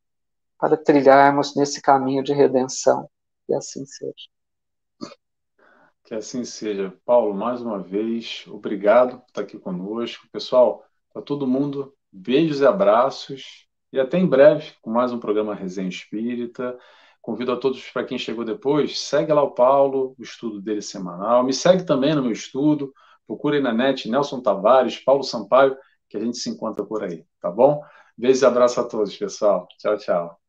para trilharmos nesse caminho de redenção. Que assim seja. Que assim seja. Paulo, mais uma vez, obrigado por estar aqui conosco. Pessoal, para todo mundo, beijos e abraços. E até em breve com mais um programa Resenha Espírita. Convido a todos, para quem chegou depois, segue lá o Paulo, o estudo dele semanal. Me segue também no meu estudo. Procure na net Nelson Tavares, Paulo Sampaio, que a gente se encontra por aí, tá bom? Beijos e abraço a todos, pessoal. Tchau, tchau.